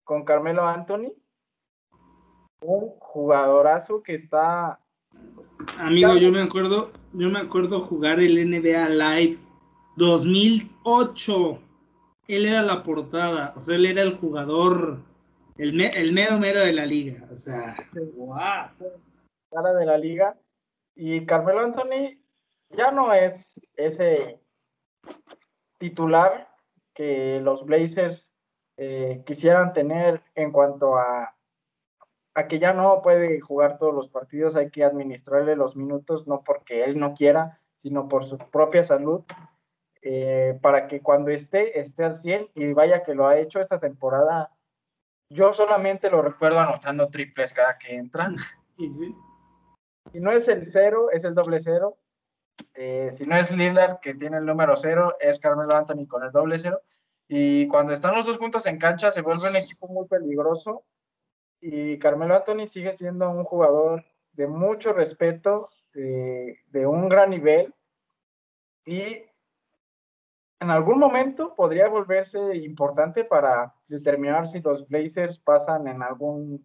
con Carmelo Anthony, un jugadorazo que está... Amigo, yo me acuerdo, yo me acuerdo jugar el NBA Live 2008. Él era la portada, o sea, él era el jugador, el, el mero mero de la liga. O sea, wow. Cara de la liga. Y Carmelo Anthony ya no es ese titular que los Blazers eh, quisieran tener en cuanto a, a que ya no puede jugar todos los partidos, hay que administrarle los minutos, no porque él no quiera, sino por su propia salud. Eh, para que cuando esté, esté al 100 y vaya que lo ha hecho esta temporada. Yo solamente lo recuerdo anotando triples cada que entra. Y sí. Si no es el cero, es el doble cero. Eh, si no es Lillard, que tiene el número cero, es Carmelo Anthony con el doble cero. Y cuando están los dos juntos en cancha, se vuelve un equipo muy peligroso. Y Carmelo Anthony sigue siendo un jugador de mucho respeto, de, de un gran nivel. Y en algún momento podría volverse importante para determinar si los Blazers pasan en algún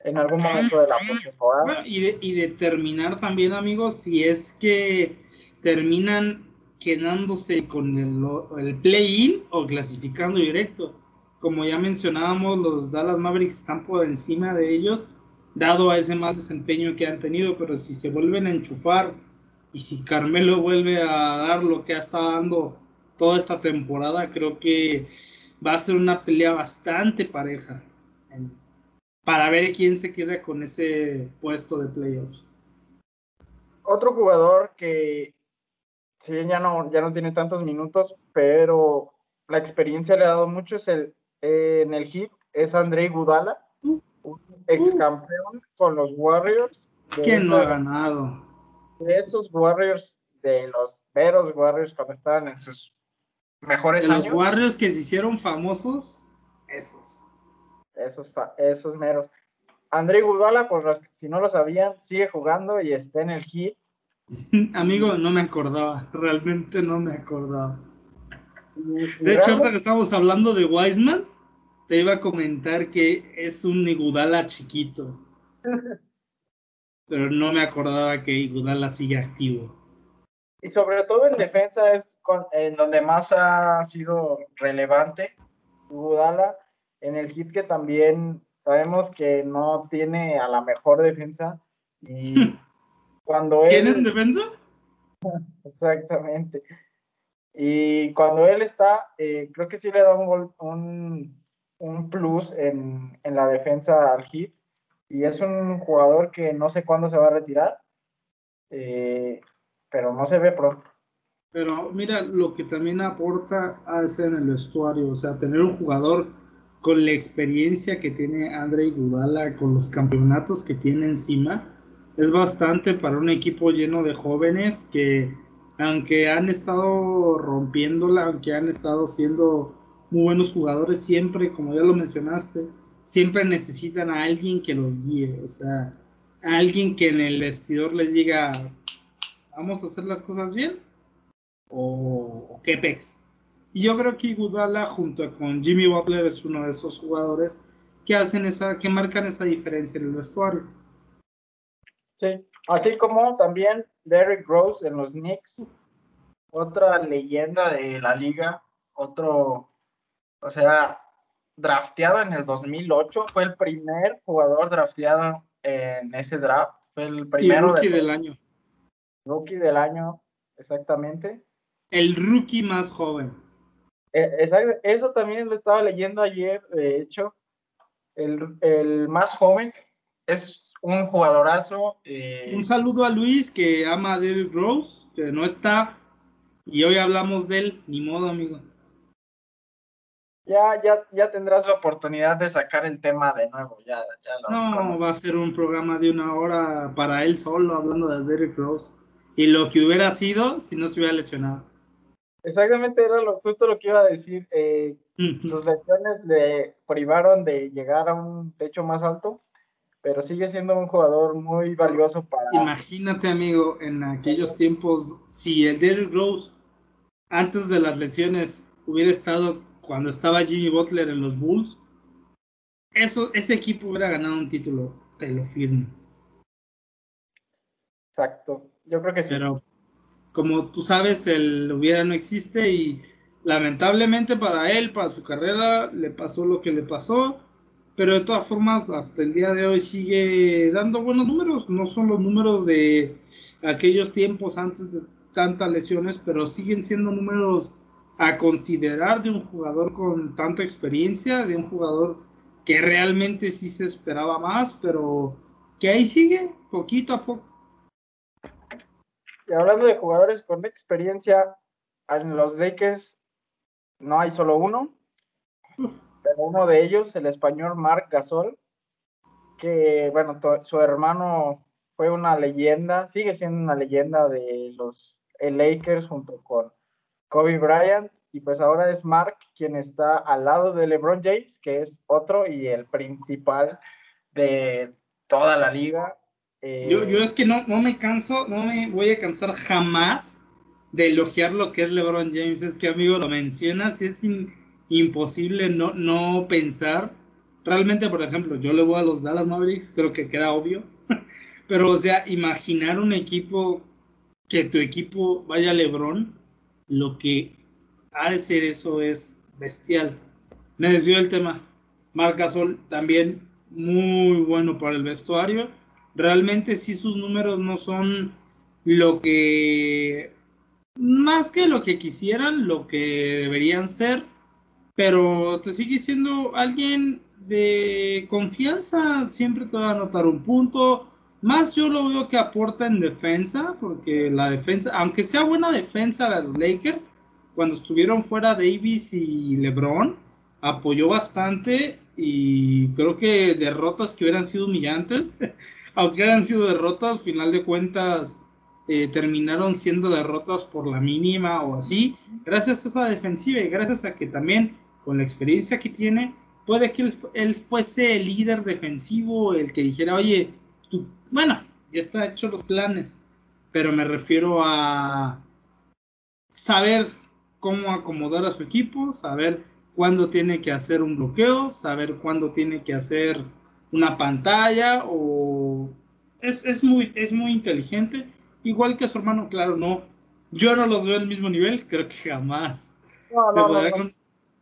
en algún momento de la temporada. y, determinar también, amigos, si es que terminan quedándose con el, el play-in o clasificando directo. Como ya mencionábamos, los Dallas Mavericks están por encima de ellos, dado a ese mal desempeño que han tenido, pero si se vuelven a enchufar y si Carmelo vuelve a dar lo que ha estado dando toda esta temporada. Creo que va a ser una pelea bastante pareja para ver quién se queda con ese puesto de playoffs. Otro jugador que, si bien ya no, ya no tiene tantos minutos, pero la experiencia le ha dado mucho es el, en el hit, es Andrei Gudala, un un ex campeón con los Warriors. ¿Quién no ha ganado? De esos Warriors, de los veros Warriors cuando estaban en sus mejores de años. Los Warriors que se hicieron famosos, esos. Esos, esos meros. André Gudala, por si no lo sabían, sigue jugando y está en el hit. Amigo, no me acordaba, realmente no me acordaba. De hecho, ahorita que estamos hablando de Wiseman, te iba a comentar que es un Igudala chiquito. Pero no me acordaba que Igudala sigue activo. Y sobre todo en defensa es en donde más ha sido relevante Igudala. En el hit que también sabemos que no tiene a la mejor defensa. Y cuando ¿Tienen defensa? Exactamente. Y cuando él está, eh, creo que sí le da un, un, un plus en, en, la defensa al hit. Y es un jugador que no sé cuándo se va a retirar, eh, pero no se ve pronto. Pero mira, lo que también aporta hace en el vestuario, o sea, tener un jugador con la experiencia que tiene Andrei Gudala, con los campeonatos que tiene encima, es bastante para un equipo lleno de jóvenes que aunque han estado rompiéndola, aunque han estado siendo muy buenos jugadores, siempre, como ya lo mencionaste, siempre necesitan a alguien que los guíe, o sea, a alguien que en el vestidor les diga, vamos a hacer las cosas bien, o, o qué pex. Y yo creo que Iguodala junto con Jimmy Butler es uno de esos jugadores que hacen esa, que marcan esa diferencia en el vestuario. Sí, así como también Derrick Rose en los Knicks, otra leyenda de la liga, otro, o sea, drafteado en el 2008, fue el primer jugador drafteado en ese draft, fue el primero. Y rookie del año. Rookie del año, exactamente. El rookie más joven. E, eso también lo estaba leyendo ayer, de hecho. El, el más joven es un jugadorazo. Eh, un saludo a Luis que ama a Derrick Rose, que no está. Y hoy hablamos de él, ni modo, amigo. Ya, ya, ya tendrás la oportunidad de sacar el tema de nuevo. Ya, ya no, va a ser un programa de una hora para él solo hablando de Derrick Rose. Y lo que hubiera sido si no se hubiera lesionado. Exactamente, era lo, justo lo que iba a decir. Eh, sus lesiones le privaron de llegar a un techo más alto, pero sigue siendo un jugador muy valioso para. Imagínate, amigo, en aquellos tiempos, si el Derrick Rose antes de las lesiones hubiera estado cuando estaba Jimmy Butler en los Bulls, eso, ese equipo hubiera ganado un título, te lo firmo. Exacto, yo creo que sí. Pero como tú sabes, el hubiera no existe y lamentablemente para él, para su carrera, le pasó lo que le pasó. Pero de todas formas, hasta el día de hoy sigue dando buenos números. No son los números de aquellos tiempos antes de tantas lesiones, pero siguen siendo números a considerar de un jugador con tanta experiencia, de un jugador que realmente sí se esperaba más, pero que ahí sigue poquito a poco. Y hablando de jugadores con experiencia, en los Lakers no hay solo uno, pero uno de ellos, el español Marc Gasol, que bueno, su hermano fue una leyenda, sigue siendo una leyenda de los Lakers junto con Kobe Bryant, y pues ahora es Mark quien está al lado de LeBron James, que es otro y el principal de toda la liga. Eh, yo, yo, es que no, no me canso, no me voy a cansar jamás de elogiar lo que es LeBron James. Es que, amigo, lo mencionas y es imposible no, no pensar. Realmente, por ejemplo, yo le voy a los Dallas Mavericks, creo que queda obvio. Pero, o sea, imaginar un equipo que tu equipo vaya a LeBron lo que ha de ser eso es bestial. Me desvió el tema. Marc Gasol también muy bueno para el vestuario. Realmente sí sus números no son lo que más que lo que quisieran, lo que deberían ser, pero te sigue siendo alguien de confianza, siempre te va a anotar un punto, más yo lo veo que aporta en defensa, porque la defensa, aunque sea buena defensa de los Lakers, cuando estuvieron fuera Davis y LeBron, apoyó bastante y creo que derrotas que hubieran sido humillantes, aunque hayan sido derrotas, final de cuentas eh, terminaron siendo derrotas por la mínima o así, gracias a esa defensiva y gracias a que también con la experiencia que tiene, puede que él, fuese el líder defensivo, el que dijera, oye, bueno, ya está hecho los planes, pero me refiero a saber cómo acomodar a su equipo, saber cuándo tiene que hacer un bloqueo, saber cuándo tiene que hacer una pantalla o es, muy, es muy inteligente, igual que su hermano, claro, no, yo no los veo al mismo nivel, creo que jamás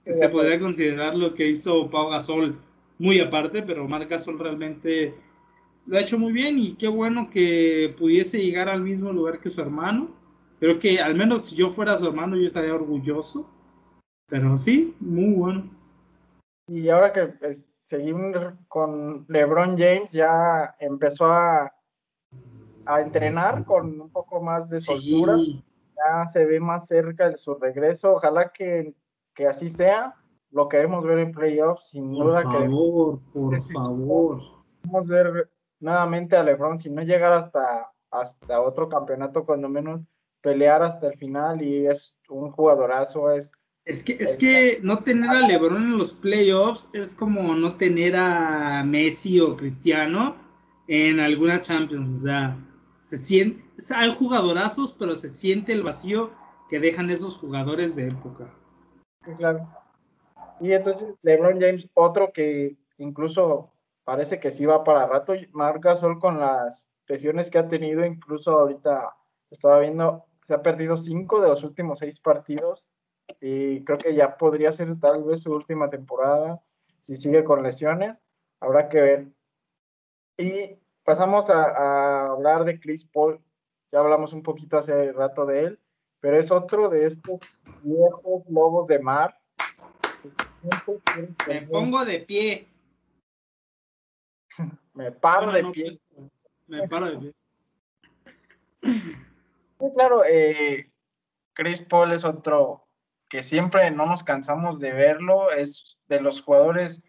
se, podría, considerar lo que hizo Pau Gasol muy aparte, pero Marc Gasol realmente lo ha hecho muy bien y qué bueno que pudiese llegar al mismo lugar que su hermano. Creo que al menos si yo fuera su hermano yo estaría orgulloso. Pero sí, muy bueno. Y ahora que seguimos con LeBron James, ya empezó a, a entrenar con un poco más de soltura. Ya se ve más cerca de su regreso. Ojalá que, que así sea. Lo queremos ver en playoffs, sin duda. Por favor, por favor. Queremos ver nuevamente a LeBron, si no llegar hasta, hasta otro campeonato, cuando menos pelear hasta el final y es un jugadorazo, es... Es que, es que no tener a LeBron en los playoffs es como no tener a Messi o Cristiano en alguna Champions, o sea, se siente, hay jugadorazos, pero se siente el vacío que dejan esos jugadores de época. claro. Y entonces LeBron James, otro que incluso parece que sí va para rato. Marca Sol con las lesiones que ha tenido, incluso ahorita estaba viendo, se ha perdido cinco de los últimos seis partidos y creo que ya podría ser tal vez su última temporada si sigue con lesiones. Habrá que ver. Y pasamos a, hablar de Chris Paul. Ya hablamos un poquito hace rato de él, pero es otro de estos viejos lobos de mar. Me pongo de pie. Me paro de pie. Pues, me paro de pie. claro, eh, Chris Paul es otro que siempre no nos cansamos de verlo, es de los jugadores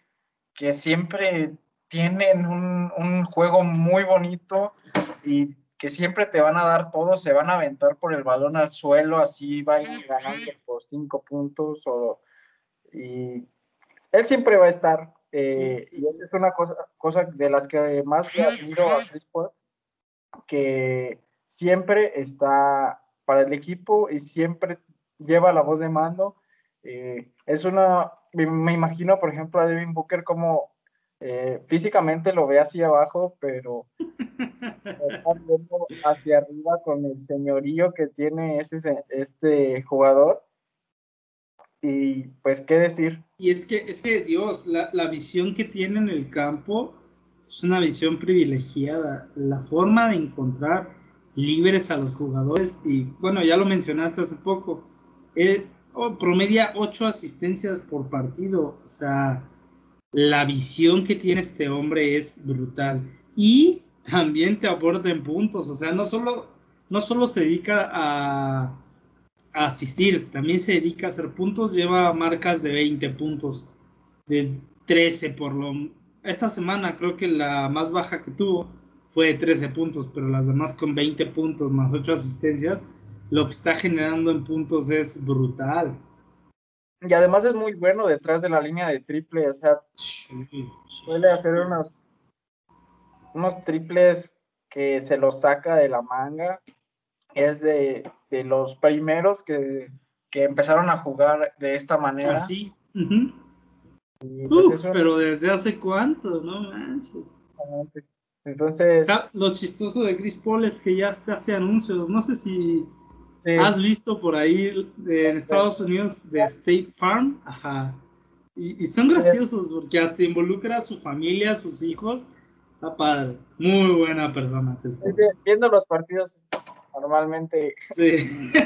que siempre tienen un, un, juego muy bonito y que siempre te van a dar todo, se van a aventar por el balón al suelo, así va a ir ganando por cinco puntos o, y él siempre va a estar eh, y esa es una cosa, cosa de las que más le admiro a Chris que siempre está para el equipo y siempre lleva la voz de mando. Eh, es una, me, imagino, por ejemplo, a Devin Booker como eh, físicamente lo ve hacia abajo, pero hacia arriba con el señorío que tiene ese, este jugador. Y pues, ¿qué decir? Y es que, es que Dios, la, la visión que tiene en el campo es una visión privilegiada. La forma de encontrar libres a los jugadores, y bueno, ya lo mencionaste hace poco, él oh, promedia ocho asistencias por partido. O sea, la visión que tiene este hombre es brutal. Y también te aporta en puntos. O sea, no solo, no solo se dedica a asistir, también se dedica a hacer puntos, lleva marcas de 20 puntos, de 13 por lo... Esta semana creo que la más baja que tuvo fue de 13 puntos, pero las demás con 20 puntos más 8 asistencias, lo que está generando en puntos es brutal. Y además es muy bueno detrás de la línea de triple, o sea, suele hacer unos, unos triples que se los saca de la manga es de, los primeros que, empezaron a jugar de esta manera. Ah, sí. Pues pero desde hace cuánto, no manches. Entonces. lo chistoso de Chris Paul es que ya hace anuncios. No sé si has visto por ahí en Estados Unidos de State Farm. Ajá. Y, son graciosos porque hasta involucra a su familia, a sus hijos. Está padre. Muy buena persona. Viendo los partidos normalmente. Sí,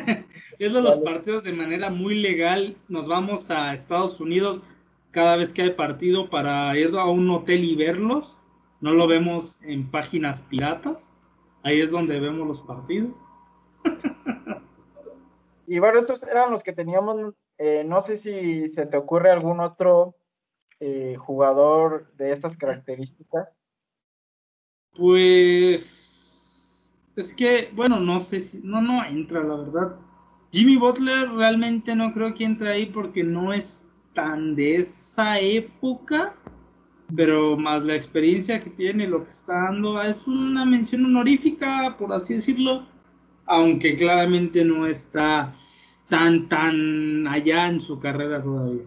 viendo los partidos de manera muy legal, nos vamos a Estados Unidos cada vez que hay partido para ir a un hotel y verlos. No lo vemos en páginas piratas. Ahí es donde vemos los partidos. Y bueno, estos eran los que teníamos. Eh, no sé si se te ocurre algún otro eh, jugador de estas características? Pues es que, bueno, no sé si, no, no entra, la verdad. Jimmy Butler realmente no creo que entre ahí porque no es tan de esa época, pero más la experiencia que tiene, lo que está dando, es una mención honorífica, por así decirlo, aunque claramente no está tan, tan allá en su carrera todavía.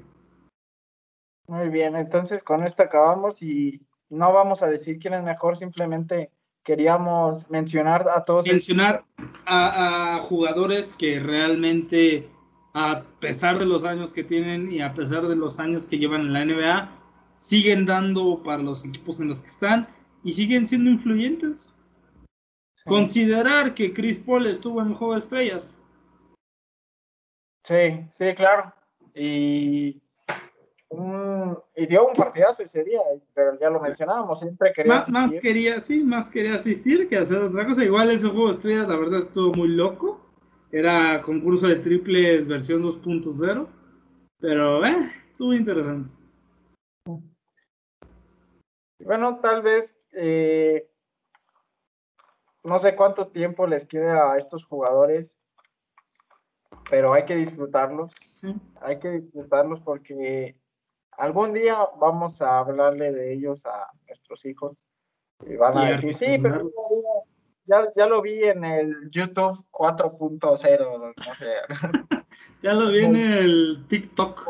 Muy bien, entonces con esto acabamos y no vamos a decir quién es mejor, simplemente queríamos mencionar a todos. Mencionar a, jugadores que realmente, a pesar de los años que tienen y a pesar de los años que llevan en la NBA, siguen dando para los equipos en los que están y siguen siendo influyentes. Considerar que Chris Paul estuvo en Juego de Estrellas. Sí, sí, claro. Y y dio un partidazo ese día, pero ya lo mencionábamos, siempre quería más, más, quería, sí, más quería asistir que hacer otra cosa. Igual ese juego de estrellas, la verdad, estuvo muy loco. Era concurso de triples versión 2.0, pero eh, estuvo interesante. Bueno, tal vez eh, no sé cuánto tiempo les queda a estos jugadores, pero hay que disfrutarlos. Sí. Hay que disfrutarlos porque algún día vamos a hablarle de ellos a nuestros hijos y van a decir, sí, pero ya, ya, lo vi en el YouTube 4.0, no sé. ya lo vi en el TikTok.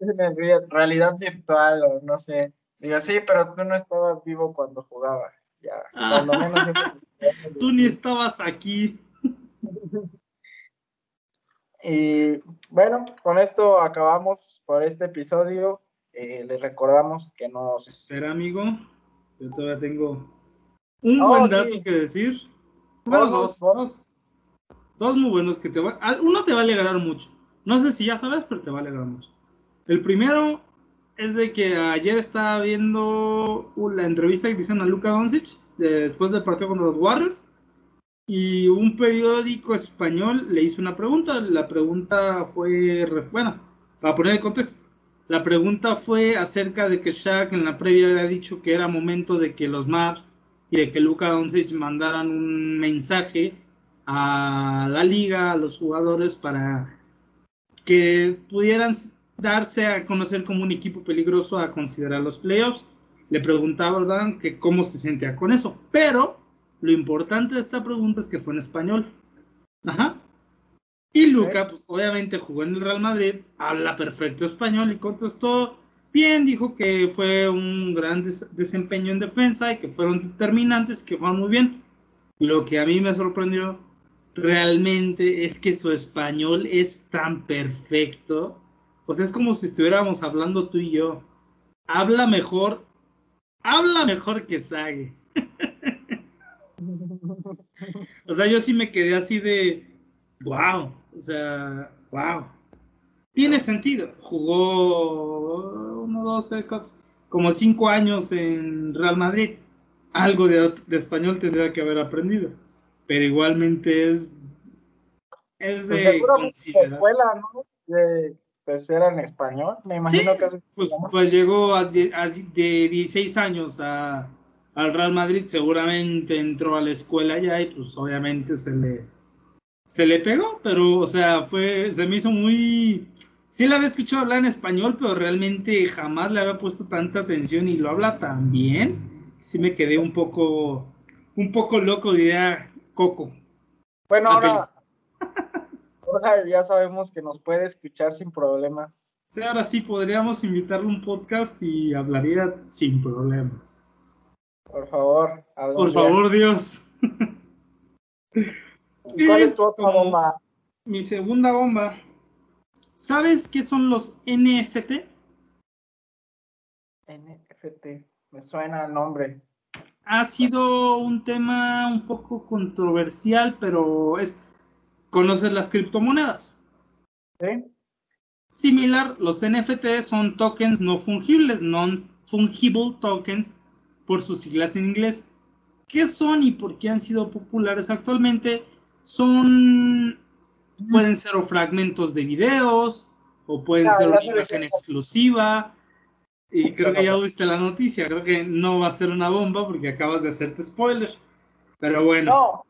En realidad virtual o no sé. Digo, sí, pero tú no estabas vivo cuando jugaba. Ya, cuando menos Tú ni estabas aquí. Y bueno, con esto acabamos por este episodio. Eh, les recordamos que nos. Espera, amigo. Yo todavía tengo un oh, buen dato que decir. Bueno, dos, dos, dos, muy buenos que te va. Uno te va a alegrar mucho. No sé si ya sabes, pero te va a alegrar mucho. El primero es de que ayer estaba viendo la entrevista que hicieron a Luka Doncic después del partido contra los Warriors y un periódico español le hizo una pregunta. La pregunta fue, bueno, para poner el contexto, la pregunta fue acerca de que Shaq en la previa había dicho que era momento de que los Maps y de que Luka Doncic mandaran un mensaje a la liga, a los jugadores, para que pudieran darse a conocer como un equipo peligroso a considerar los playoffs. Le preguntaban que cómo se sentía con eso, pero lo importante de esta pregunta es que fue en español. Ajá. Y Luca, pues obviamente jugó en el Real Madrid, habla perfecto español y contestó bien, dijo que fue un gran desempeño en defensa y que fueron determinantes, que fueron muy bien. Lo que a mí me sorprendió realmente es que su español es tan perfecto. O sea, es como si estuviéramos hablando tú y yo. Habla mejor, habla mejor que Sage. o sea, yo sí me quedé así de, wow, o sea, wow. Tiene sentido. Jugó uno, dos, tres, cuatro, como cinco años en Real Madrid. Algo de, español tendría que haber aprendido. Pero igualmente es, es pues de considerar. Escuela, ¿no? De, pues era en español, me imagino que pues, pues, llegó a, de, a de 16 años a, al Real Madrid, seguramente entró a la escuela ya y pues obviamente se le, se le pegó, pero o sea, fue, se me hizo muy... Sí la había escuchado hablar en español, pero realmente jamás le había puesto tanta atención y lo habla tan bien. Sí me quedé un poco, un poco loco, diría Coco. Bueno, ahora, ahora ya sabemos que nos puede escuchar sin problemas. Sí, ahora sí podríamos invitarle un podcast y hablaría sin problemas. Por favor. Por favor, Dios. ¿Cuál es tu otra bomba? Mi segunda bomba. ¿Sabes qué son los NFT? NFT, me suena el nombre. Ha sido un tema un poco controversial, pero es. ¿Conoces las criptomonedas? Sí. Similar, los NFT son tokens no fungibles, non-fungible tokens, por sus siglas en inglés. ¿Qué son y por qué han sido populares actualmente? Son, pueden ser o fragmentos de videos, o pueden ser una imagen exclusiva, Y creo que ya viste la noticia, creo que no va a ser una bomba porque acabas de hacerte spoiler. Pero bueno. No,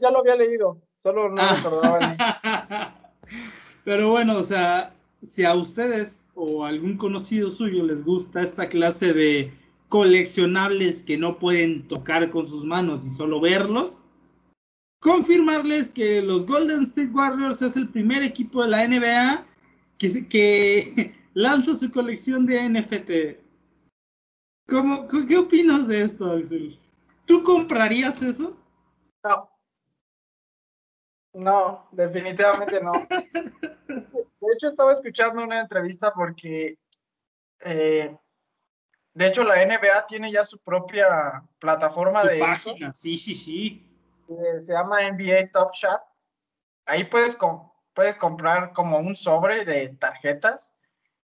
ya, lo había leído, solo no ah. Pero bueno, o sea, si a ustedes o a algún conocido suyo les gusta esta clase de coleccionables que no pueden tocar con sus manos y solo verlos, confirmarles que los Golden State Warriors es el primer equipo de la NBA que, que lanza su colección de NFT. ¿Cómo, ¿Qué opinas de esto, Axel? ¿Tú comprarías eso? No. No, definitivamente no. De hecho, estaba escuchando una entrevista porque, eh, de hecho, la NBA tiene ya su propia plataforma de página. Sí, sí, sí. se llama NBA Top Shot. Ahí puedes, puedes comprar como un sobre de tarjetas.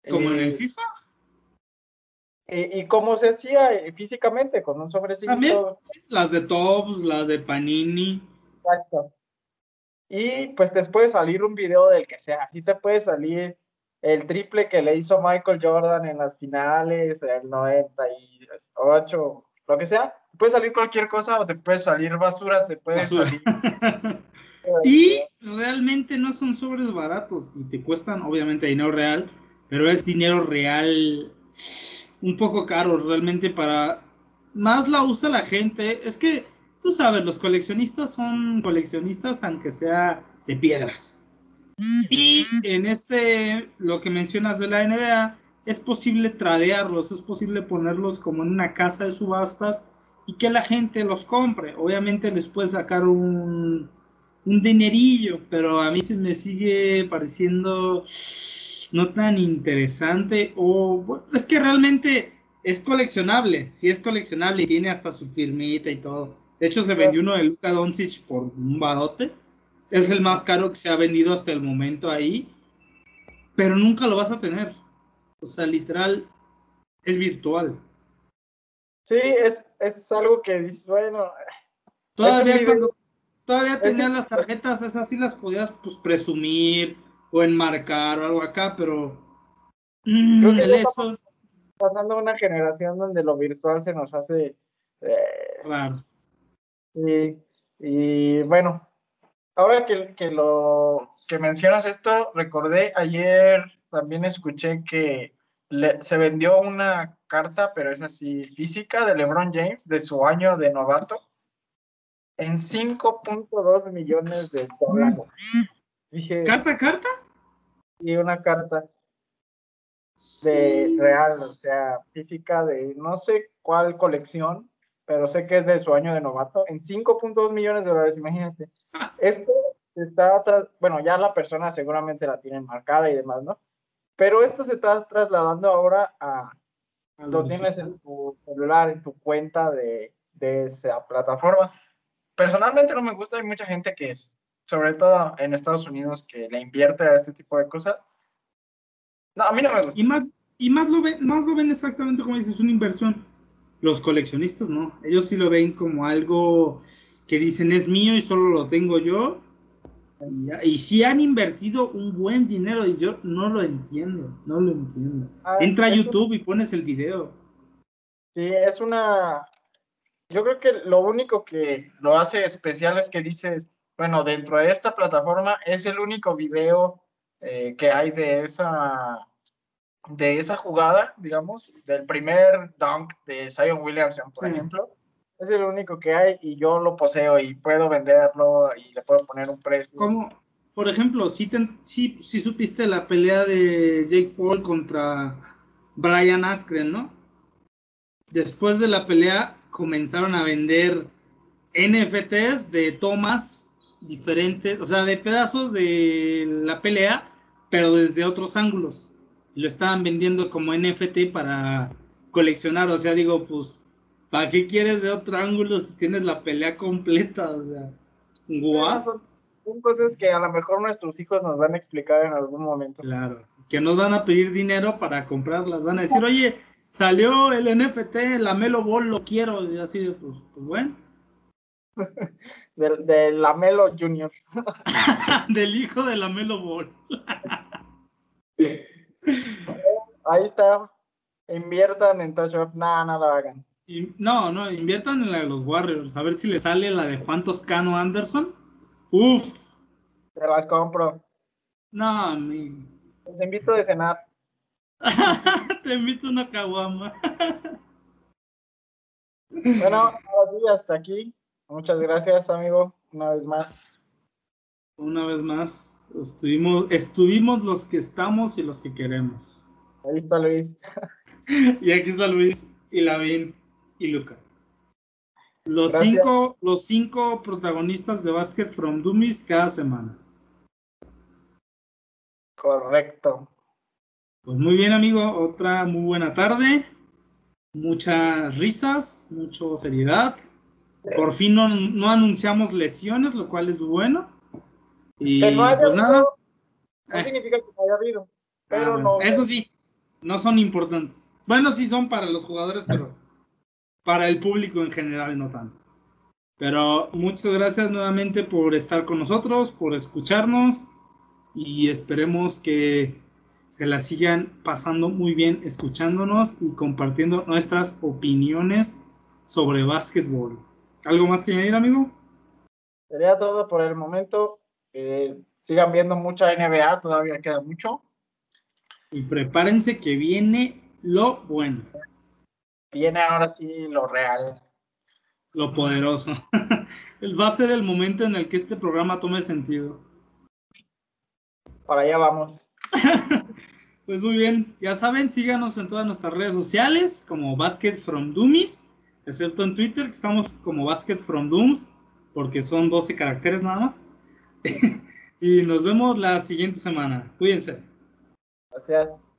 ¿Como en el eh, FIFA? Y, cómo se hacía eh, físicamente, con un sobrecito. También, las de Tops, las de Panini. Exacto. Y pues te puede salir un video del que sea. Así te puede salir el triple que le hizo Michael Jordan en las finales, el 98, lo que sea. Te puede salir cualquier cosa o te puede salir basura, te puede salir. y realmente no son sobres baratos y te cuestan obviamente dinero real, pero es dinero real un poco caro realmente para... Más la usa la gente. Es que, tú sabes, los coleccionistas son coleccionistas aunque sea de piedras. Y en este, lo que mencionas de la NBA, es posible tradearlos, es posible ponerlos como en una casa de subastas y que la gente los compre. Obviamente les puede sacar un, un dinerillo, pero a mí se me sigue pareciendo no tan interesante o es que realmente es coleccionable, sí es coleccionable y tiene hasta su firmita y todo. De hecho se vendió uno de Luka Doncic por un barote. Es el más caro que se ha vendido hasta el momento ahí, pero nunca lo vas a tener. O sea, literal es virtual. Sí, es, es algo que dices, bueno, todavía cuando todavía tenían las tarjetas, esas sí las podías pues presumir o enmarcar o algo acá, pero mm, el eso... pasando una generación donde lo virtual se nos hace eh, claro. Y, bueno, ahora que, que, lo que mencionas esto, recordé ayer también escuché que se vendió una carta, pero es así física, de LeBron James, de su año de novato, en 5.2 millones de dólares. ¿Carta, carta? Y una carta de real, o sea, física de no sé cuál colección, pero sé que es de su año de novato, en 5.2 millones de dólares, imagínate. Esto está, atrás, bueno, ya la persona seguramente la tiene marcada y demás, ¿no? Pero esto se está trasladando ahora a, lo tienes en tu celular, en tu cuenta de, de esa plataforma. Personalmente no me gusta, hay mucha gente que es sobre todo en Estados Unidos, que le invierte a este tipo de cosas. No, a mí no me gusta. Y más, y más, lo, ven, más lo ven exactamente como dices, una inversión. Los coleccionistas no, ellos sí lo ven como algo que dicen es mío y solo lo tengo yo. Y, si han invertido un buen dinero y yo no lo entiendo, no lo entiendo. Ah, Entra a YouTube y pones el video. Sí, es una... Yo creo que lo único que lo hace especial es que dices, bueno, dentro de esta plataforma es el único video eh, que hay de esa, de esa jugada, digamos, del primer dunk de Zion Williamson, por ejemplo. Es el único que hay y yo lo poseo y puedo venderlo y le puedo poner un precio. Como, por ejemplo, si, si, supiste la pelea de Jake Paul contra Brian Askren, ¿no? Después de la pelea comenzaron a vender NFTs de tomas diferentes, o sea, de pedazos de la pelea, pero desde otros ángulos. Lo estaban vendiendo como NFT para coleccionar, o sea, digo, pues, ¿para qué quieres de otro ángulo si tienes la pelea completa? O sea, guau. Son, cosas que a lo mejor nuestros hijos nos van a explicar en algún momento. Claro, que nos van a pedir dinero para comprarlas, van a decir, oye, salió el NFT, la Melo Ball, lo quiero, y así, pues, pues bueno. del, de Lamelo Junior. del hijo de Lamelo Ball. Ahí está. inviertan en Touch nada, nada hagan. no, no, inviertan en la de los Warriors, a ver si le sale la de Juan Toscano Anderson. Uf. Te las compro. No, ni. Te invito a cenar. Te invito a una caguama. bueno, ahora sí, hasta aquí. Muchas gracias, amigo, una vez más. Una vez más, estuvimos, estuvimos los que estamos y los que queremos. Ahí está Luis. y aquí está Luis y Lavín y Luca. Los cinco, los cinco protagonistas de Basket from Dummies cada semana. Correcto. Pues muy bien, amigo. Otra muy buena tarde. Muchas risas, mucha seriedad. Por fin no, no anunciamos lesiones, lo cual es bueno. Y pues nada. No eh. significa que no haya habido. Pero ah, no. Eso sí, no son importantes. Bueno, sí son para los jugadores, pero para el público en general no tanto. Pero muchas gracias nuevamente por estar con nosotros, por escucharnos y esperemos que se la sigan pasando muy bien escuchándonos y compartiendo nuestras opiniones sobre básquetbol. ¿Algo más que añadir, amigo? Sería todo por el momento. Eh, sigan viendo mucha NBA, todavía queda mucho. Y prepárense que viene lo bueno. Viene ahora sí lo real. Lo poderoso. Va a ser el momento en el que este programa tome sentido. Para allá vamos. pues muy bien, ya saben, síganos en todas nuestras redes sociales como Basket from Dummies, excepto en Twitter, que estamos como Basket from Dooms, porque son 12 caracteres nada más. y nos vemos la siguiente semana. Cuídense. Gracias.